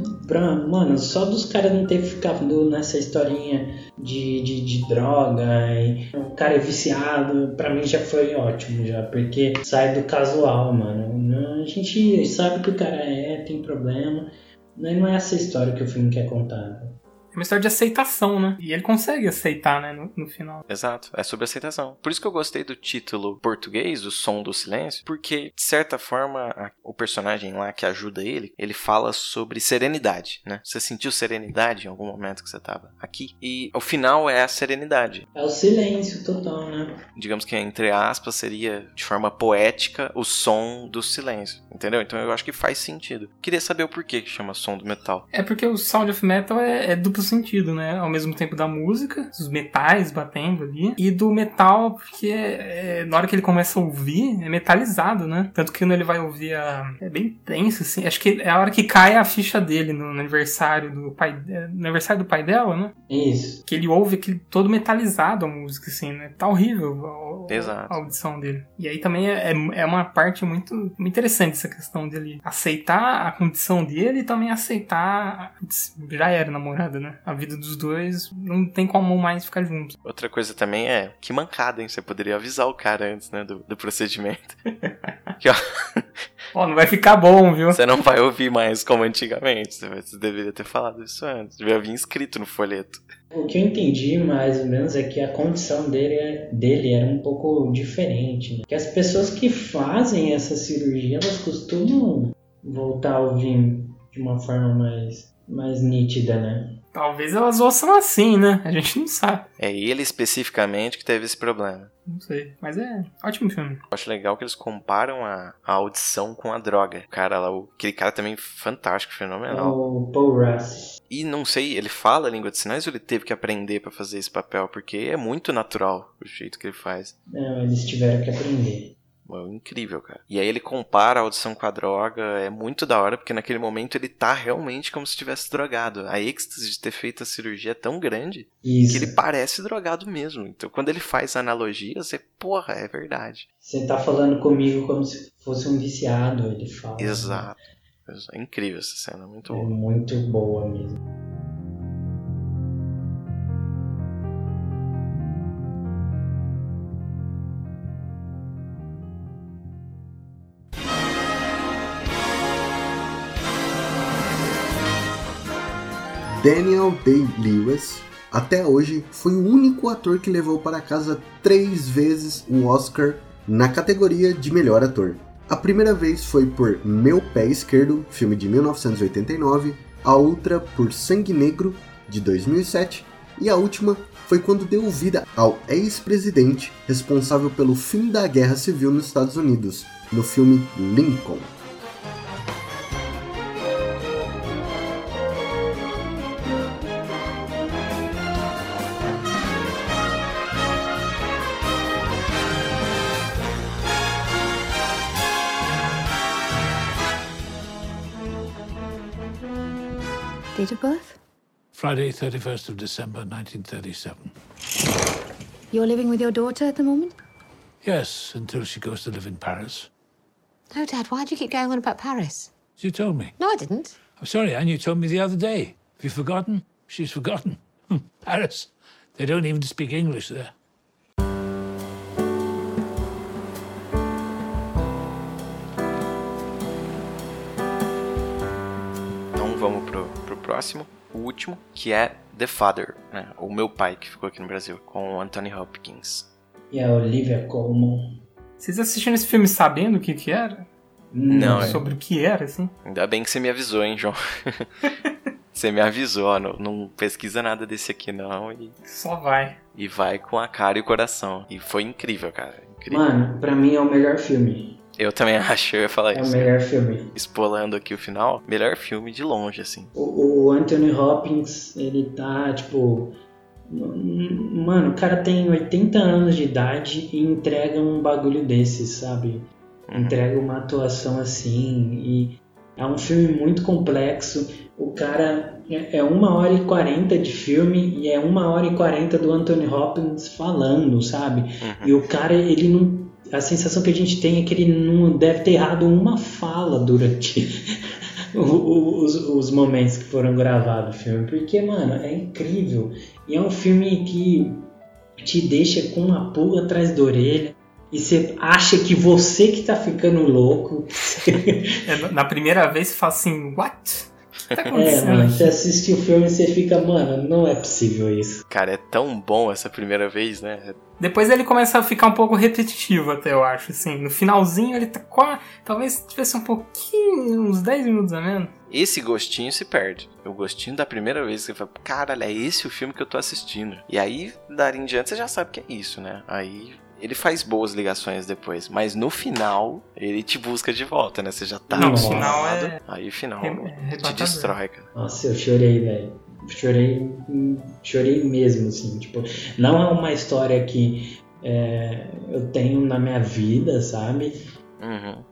Mano, só dos caras não ter ficado nessa historinha de, de, de droga e o cara é viciado, pra mim já foi ótimo já, porque sai do casual, mano. A gente sabe que o cara é, tem problema, não é essa história que o filme quer contar. É uma história de aceitação, né? E ele consegue aceitar, né, no, no, final. Exato, é sobre aceitação. Por isso que eu gostei do título português, O Som do Silêncio, porque, de certa forma, a, o personagem lá que ajuda ele, ele fala sobre serenidade, né? Você sentiu serenidade em algum momento que você tava aqui? E o final é a serenidade. É o silêncio total, né? Digamos que, entre aspas, seria, de forma poética, o som do silêncio, entendeu? Então eu acho que faz sentido. Queria saber o porquê que chama som do metal. É porque o Sound of Metal é, é duplo sentido, né? Ao mesmo tempo da música, dos metais batendo ali, e do metal, porque é, na hora que ele começa a ouvir, é metalizado, né? Tanto que quando ele vai ouvir a. É bem tenso, assim. Acho que é a hora que cai a ficha dele no, no aniversário do pai. É, no aniversário do pai dela, né? Isso. Que ele ouve aquele todo metalizado a música, assim, né? Tá horrível a, Exato. a audição dele. E aí também é, é, é uma parte muito, muito interessante essa questão dele aceitar a condição dele e também aceitar. Já era namorada, né? A vida dos dois não tem como mais ficar juntos. Outra coisa também é, que mancada, hein? Você poderia avisar o cara antes, né, do, do procedimento. que, ó, Ó, não vai ficar bom, viu? Você não vai ouvir mais como antigamente. Você deveria ter falado isso antes. Devia vir escrito no folheto. O que eu entendi mais ou menos é que a condição dele, dele era um pouco diferente. Né? Que as pessoas que fazem essa cirurgia, elas costumam voltar a ouvir de uma forma mais, mais nítida, né? Talvez elas ouçam assim, né? A gente não sabe. É ele especificamente que teve esse problema. Não sei. Mas é ótimo filme. Eu acho legal que eles comparam a, a audição com a droga. O cara lá, o, aquele cara também fantástico, fenomenal. O Paul Russ. E não sei, ele fala a língua de sinais ou ele teve que aprender para fazer esse papel? Porque é muito natural o jeito que ele faz. Não, eles tiveram que aprender. É incrível, cara. E aí ele compara a audição com a droga, é muito da hora, porque naquele momento ele tá realmente como se estivesse drogado. A êxtase de ter feito a cirurgia é tão grande Isso. que ele parece drogado mesmo. Então quando ele faz a analogia, você, porra, é verdade. Você tá falando comigo como se fosse um viciado, ele fala. Exato. É incrível essa cena, muito É boa. muito boa mesmo. Daniel Day-Lewis, até hoje, foi o único ator que levou para casa três vezes um Oscar na categoria de melhor ator. A primeira vez foi por Meu Pé Esquerdo, filme de 1989, a outra por Sangue Negro, de 2007, e a última foi quando deu vida ao ex-presidente responsável pelo fim da Guerra Civil nos Estados Unidos, no filme Lincoln. Friday, 31st of December, 1937. You're living with your daughter at the moment? Yes, until she goes to live in Paris. No, Dad, why do you keep going on about Paris? You told me. No, I didn't. I'm sorry, Anne, you told me the other day. Have you forgotten? She's forgotten. Hmm, Paris. They don't even speak English there. Então vamos pro, pro próximo, o último, que é The Father, né? O Meu Pai, que ficou aqui no Brasil, com o Anthony Hopkins. E a Olivia Colman. Vocês assistiram esse filme sabendo o que que era? Não, é. sobre o que era, assim. Ainda bem que você me avisou, hein, João. você me avisou, ó, não, não pesquisa nada desse aqui não e Só vai. e vai com a cara e o coração. E foi incrível, cara. Incrível. Mano, pra mim é o melhor filme. Eu também acho, eu ia falar É o isso. melhor filme. Espolando aqui o final, melhor filme de longe, assim. O, o Anthony Hopkins, ele tá, tipo. Mano, o cara tem 80 anos de idade e entrega um bagulho desses, sabe? Entrega uma atuação assim. E é um filme muito complexo. O cara é é uma hora e 40 de filme e é uma hora e 40 do Anthony Hopkins falando, sabe? E o cara, ele não. A sensação que a gente tem é que ele não deve ter errado uma fala durante os, os momentos que foram gravados o filme. Porque, mano, é incrível. E é um filme que te deixa com uma pulga atrás da orelha. E você acha que você que tá ficando louco. É, na primeira vez você fala assim, what? O que tá É, acontecendo mano, aqui? você assiste o filme e você fica, mano, não é possível isso. Cara, é tão bom essa primeira vez, né? Depois ele começa a ficar um pouco repetitivo, até eu acho, assim. No finalzinho ele tá quase. Talvez tivesse um pouquinho, uns 10 minutos a menos. Esse gostinho se perde. O gostinho da primeira vez que você fala, caralho, é esse o filme que eu tô assistindo. E aí, dali em diante, você já sabe que é isso, né? Aí ele faz boas ligações depois, mas no final ele te busca de volta, né? Você já tá Não, o acostumado, final é- Aí o final é- é te destrói, cara. Nossa, eu chorei, velho. Chorei, chorei mesmo, assim. Tipo, não é uma história que é, eu tenho na minha vida, sabe? Uhum.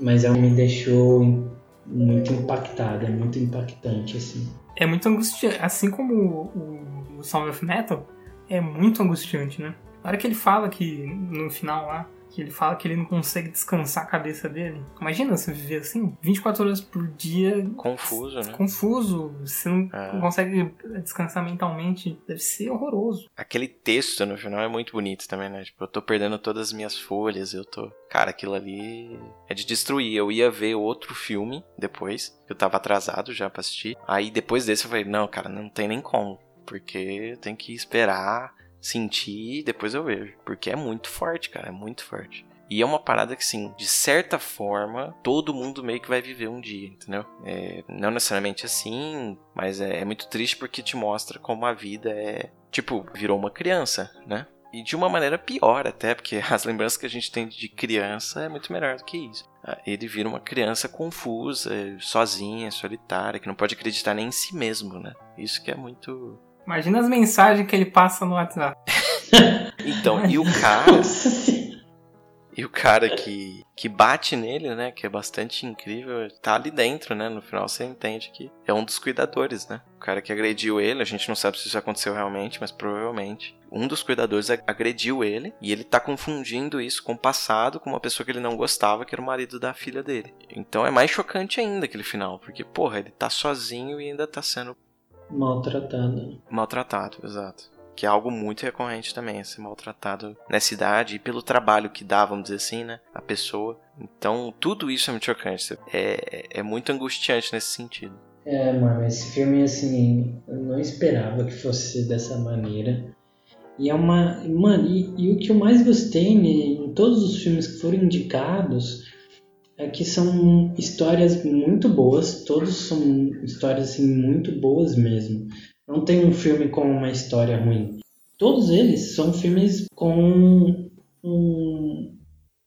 Mas ela me deixou muito impactada, muito impactante, assim. É muito angustiante. Assim como o, o Sound of Metal, é muito angustiante, né? Na hora que ele fala que, no final lá, que ele fala que ele não consegue descansar a cabeça dele. Imagina você viver assim, 24 horas por dia. Confuso, né? Confuso. Você não É. consegue descansar mentalmente. Deve ser horroroso. Aquele texto no final é muito bonito também, né? Tipo, eu tô perdendo todas as minhas folhas, eu tô. Cara, aquilo ali é de destruir. Eu ia ver outro filme depois, que eu tava atrasado já pra assistir. Aí depois desse eu falei, não, cara, não tem nem como. Porque tem que esperar, sentir e depois eu vejo. Porque é muito forte, cara, é muito forte. E é uma parada que, sim, de certa forma, todo mundo meio que vai viver um dia, entendeu? É, não necessariamente assim, mas é, é muito triste porque te mostra como a vida é. Tipo, virou uma criança, né? E de uma maneira pior até, porque as lembranças que a gente tem de criança é muito melhor do que isso. Ah, Ele vira uma criança confusa, sozinha, solitária, que não pode acreditar nem em si mesmo, né? Isso que é muito. Imagina as mensagens que ele passa no WhatsApp. Então, e o cara. E o cara que, que bate nele, né? Que é bastante incrível, tá ali dentro, né? No final você entende que é um dos cuidadores, né? O cara que agrediu ele, a gente não sabe se isso aconteceu realmente, mas provavelmente. Um dos cuidadores ag- agrediu ele e ele tá confundindo isso com o passado, com uma pessoa que ele não gostava, que era o marido da filha dele. Então é mais chocante ainda aquele final, porque, porra, ele tá sozinho e ainda tá sendo Maltratada. maltratado, exato. Que é algo muito recorrente também, ser maltratado nessa idade e pelo trabalho que dá, vamos dizer assim, né? A pessoa. Então, tudo isso é muito chocante. É, é muito angustiante nesse sentido. É, mano, esse filme, assim, eu não esperava que fosse dessa maneira. E é uma. Mano, e, e o que eu mais gostei né, em todos os filmes que foram indicados é que são histórias muito boas, todos são histórias assim, muito boas mesmo. Não tem um filme com uma história ruim. Todos eles são filmes com um-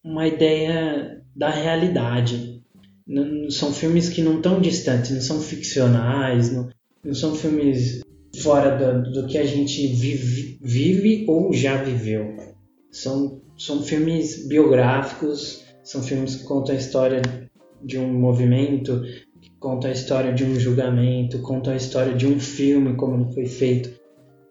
uma ideia da realidade. Não- são filmes que não estão distantes, não são ficcionais, não, não são filmes fora do, do que a gente vive, vive ou já viveu. São, são filmes biográficos, são filmes que contam a história de um movimento, que contam a história de um julgamento, contam a história de um filme, como ele foi feito,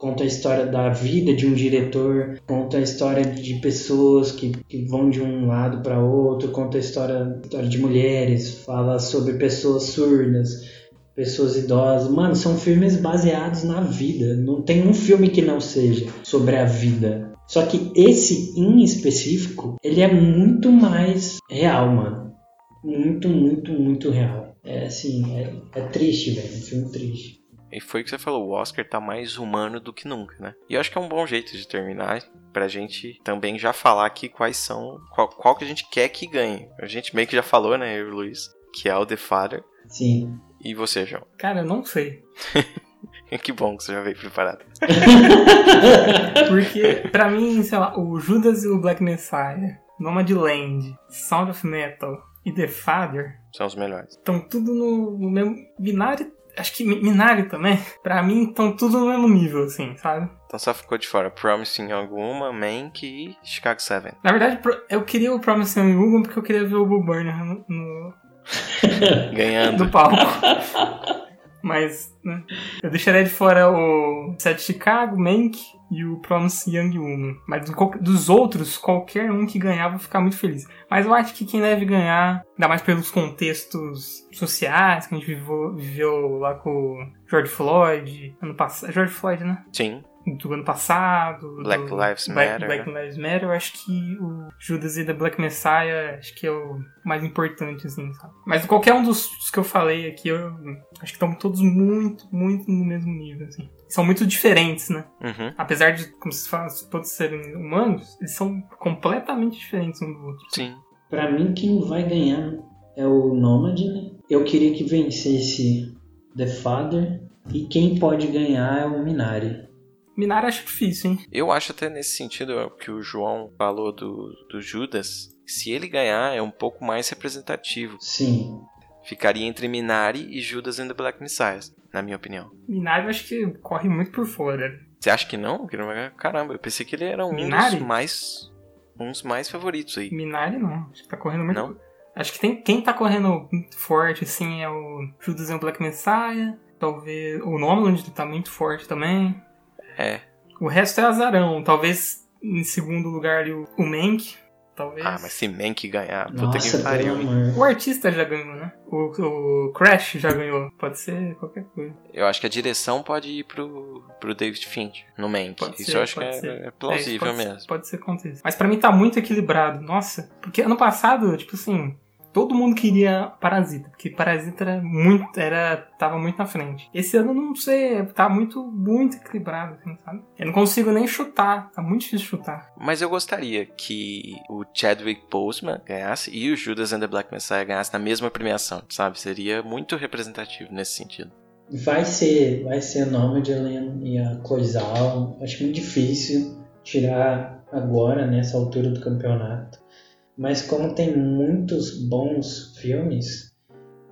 conta a história da vida de um diretor, conta a história de pessoas que, que vão de um lado para outro, conta a história, história de mulheres, fala sobre pessoas surdas, pessoas idosas. Mano, são filmes baseados na vida. Não tem um filme que não seja sobre a vida. Só que esse em específico, ele é muito mais real, mano. Muito, muito, muito real. É assim, é, é triste, velho. É um filme triste. E foi o que você falou, o Oscar tá mais humano do que nunca, né? E eu acho que é um bom jeito de terminar pra gente também já falar aqui quais são, qual, qual que a gente quer que ganhe. A gente meio que já falou, né, eu e o Luiz, que é o The Father. Sim. E você, João? Cara, eu não sei. que bom que você já veio preparado. Porque, pra mim, sei lá, o Judas e o Black Messiah, Nomadland, Sound of Metal e The Father São os melhores. estão tudo no, no mesmo. Minari, acho que Mi- Minari também. Pra mim, estão tudo no mesmo nível, assim, sabe? Então só ficou de fora Promising Woman, Mank e Chicago 7. Na verdade, eu queria o Promising Woman porque eu queria ver o Bull Burner no, no, Ganhando. no palco. Mas, né, eu deixaria de fora o Set Chicago, Mank e o Promising Young Woman. Mas dos outros, qualquer um que ganhar, vou ficar muito feliz. Mas eu acho que quem deve ganhar, ainda mais pelos contextos sociais que a gente viveu, viveu lá com o George Floyd, ano passado. George Floyd, né? Sim. Do ano passado. Black do Lives Black, Matter, Black? Lives Matter, eu acho que o Judas e The Black Messiah acho que é o mais importante, assim, sabe? Mas qualquer um dos, dos que eu falei aqui, eu acho que estão todos muito, muito no mesmo nível, assim. São muito diferentes, né? Uhum. Apesar de, como vocês falam, todos serem humanos, eles são completamente diferentes um do outro. Sim. Pra mim, quem vai ganhar é o Nomad, né? Eu queria que vencesse The Father. E quem pode ganhar é o Minari. Minari acho difícil, hein? Eu acho até nesse sentido é o que o João falou do, do Judas. Se ele ganhar, é um pouco mais representativo. Sim. Ficaria entre Minari e Judas and the Black Messiah, na minha opinião. Minari eu acho que corre muito por fora. Você acha que não? Que não vai ganhar? Caramba, eu pensei que ele era um Minari? dos mais. Um dos mais favoritos aí. Minari não, acho que tá correndo muito. Não? Acho que tem, quem tá correndo muito forte, assim, é o Judas e o Black Messiah. Talvez o Nomadland tá muito forte também. É. O resto é azarão. Talvez em segundo lugar ali o, Mank. Talvez. Ah, mas se Mank ganhar, puta Nossa, que pariu. O artista já ganhou, né? O, o Crash já ganhou. Pode ser qualquer coisa. Eu acho que a direção pode ir pro, pro David Fincher, no Mank. Pode Isso ser, eu acho que é, ser. é plausível É, pode, mesmo. Pode ser aconteça. Mas pra mim tá muito equilibrado. Nossa. Porque ano passado, tipo assim, todo mundo queria Parasita. Porque Parasita era muito. Era, tava muito na frente. Esse ano, não sei, tá muito, muito equilibrado, assim, sabe? Eu não consigo nem chutar. Tá muito difícil chutar. Mas eu gostaria que o Chadwick Boseman ganhasse e o Judas and the Black Messiah ganhasse na mesma premiação, sabe? Seria muito representativo nesse sentido. Vai ser, vai ser Nomadland e a Coisal. Acho muito difícil tirar agora, nessa altura do campeonato. Mas como tem muitos bons filmes,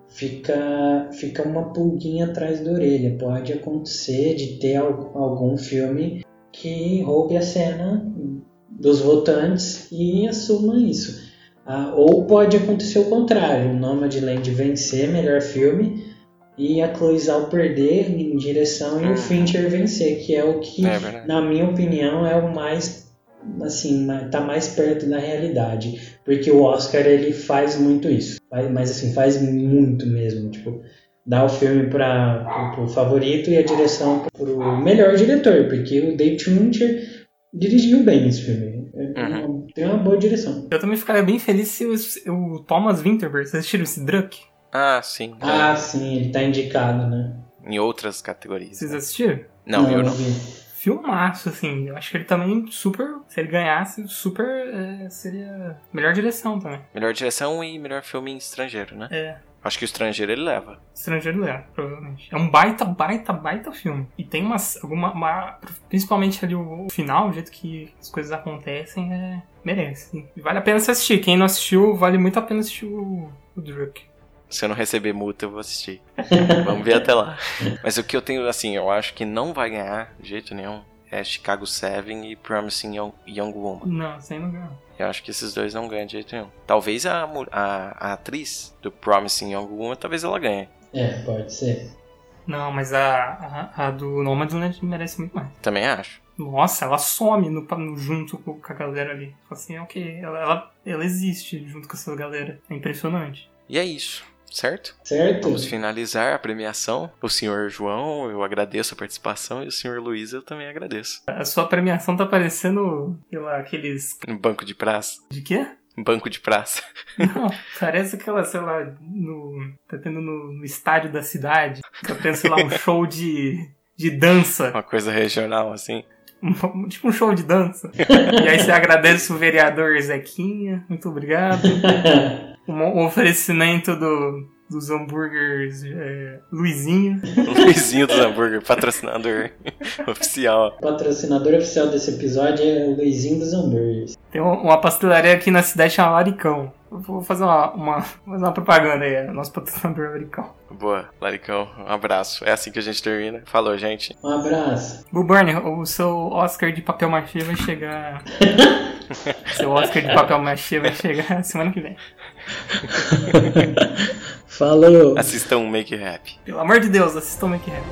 fica, fica uma pulguinha atrás da orelha. Pode acontecer de ter al- algum filme que roube a cena dos votantes e assuma isso. Ah, ou pode acontecer o contrário, o Nomadland vencer melhor filme e a Chloe Zhao perder em direção e o Fincher vencer, que é o que, É na minha opinião, é o mais assim, tá mais perto da realidade, porque o Oscar ele faz muito isso, mas assim, faz muito mesmo, tipo, dá o filme para pro, pro favorito e a direção pro melhor diretor, porque o David Fincher dirigiu bem esse filme. É uma- tem uma boa direção. Eu também ficaria bem feliz se o, o Thomas Winterberg. Vocês assistiram esse Druck? Ah, sim. Ah, sim, ele tá indicado, né? Em outras categorias. Vocês assistiram? Não, eu não. vi. Filmaço, assim. Eu acho que ele também super. Se ele ganhasse, super. é, seria. Melhor direção também. Melhor direção e melhor filme em estrangeiro, né? É. Acho que o estrangeiro ele leva. Estrangeiro é, provavelmente. É um baita, baita, baita filme. E tem umas. Alguma, uma- principalmente ali o, final, o jeito que as coisas acontecem, é, merece. E vale a pena você assistir. Quem não assistiu, vale muito a pena assistir o, o Druk. Se eu não receber multa, eu vou assistir. Vamos ver até lá. Mas o que eu tenho, assim, eu acho que não vai ganhar de jeito nenhum é Chicago 7 e Promising Young, Young Woman. Não, sem lugar. Eu acho que esses dois não ganham de jeito nenhum. Talvez a, a, a atriz do Promising Young Woman, talvez ela ganhe. É, pode ser. Não, mas a, a, a do Nomadland merece muito mais. Também acho. Nossa, ela some no, no- junto com com a galera ali. Assim, ok, ela, ela, ela existe junto com essa galera. É impressionante. E é isso, certo? Certo. Vamos finalizar a premiação. O senhor João, eu agradeço a participação. E o senhor Luiz, eu também agradeço. A sua premiação tá parecendo, sei lá, aqueles. No banco de praça. De quê? banco de praça. Não, parece aquela, sei lá, no, tá tendo no, no estádio da cidade. Tá tendo, sei lá, um show de, de dança. Uma coisa regional, assim. Um- tipo um show de dança. e aí você agradece o vereador Zequinha, muito obrigado. Um, oferecimento do, dos hambúrgueres é, Luizinho. Luizinho dos hambúrguer, patrocinador oficial. Patrocinador oficial desse episódio é o Luizinho dos Hambúrgueres. Tem uma, pastelaria aqui na cidade chamada Laricão. Vou fazer uma, uma, fazer uma propaganda aí, é nosso patrocinador Laricão. Boa, Laricão, um abraço. É assim que a gente termina. Falou, gente. Um abraço. Bull Burner, o seu Oscar de papel machê vai chegar. seu Oscar de papel machê vai chegar semana que vem. Falou. Assistam um Make Rap. Pelo amor de Deus, assistam o Make Rap.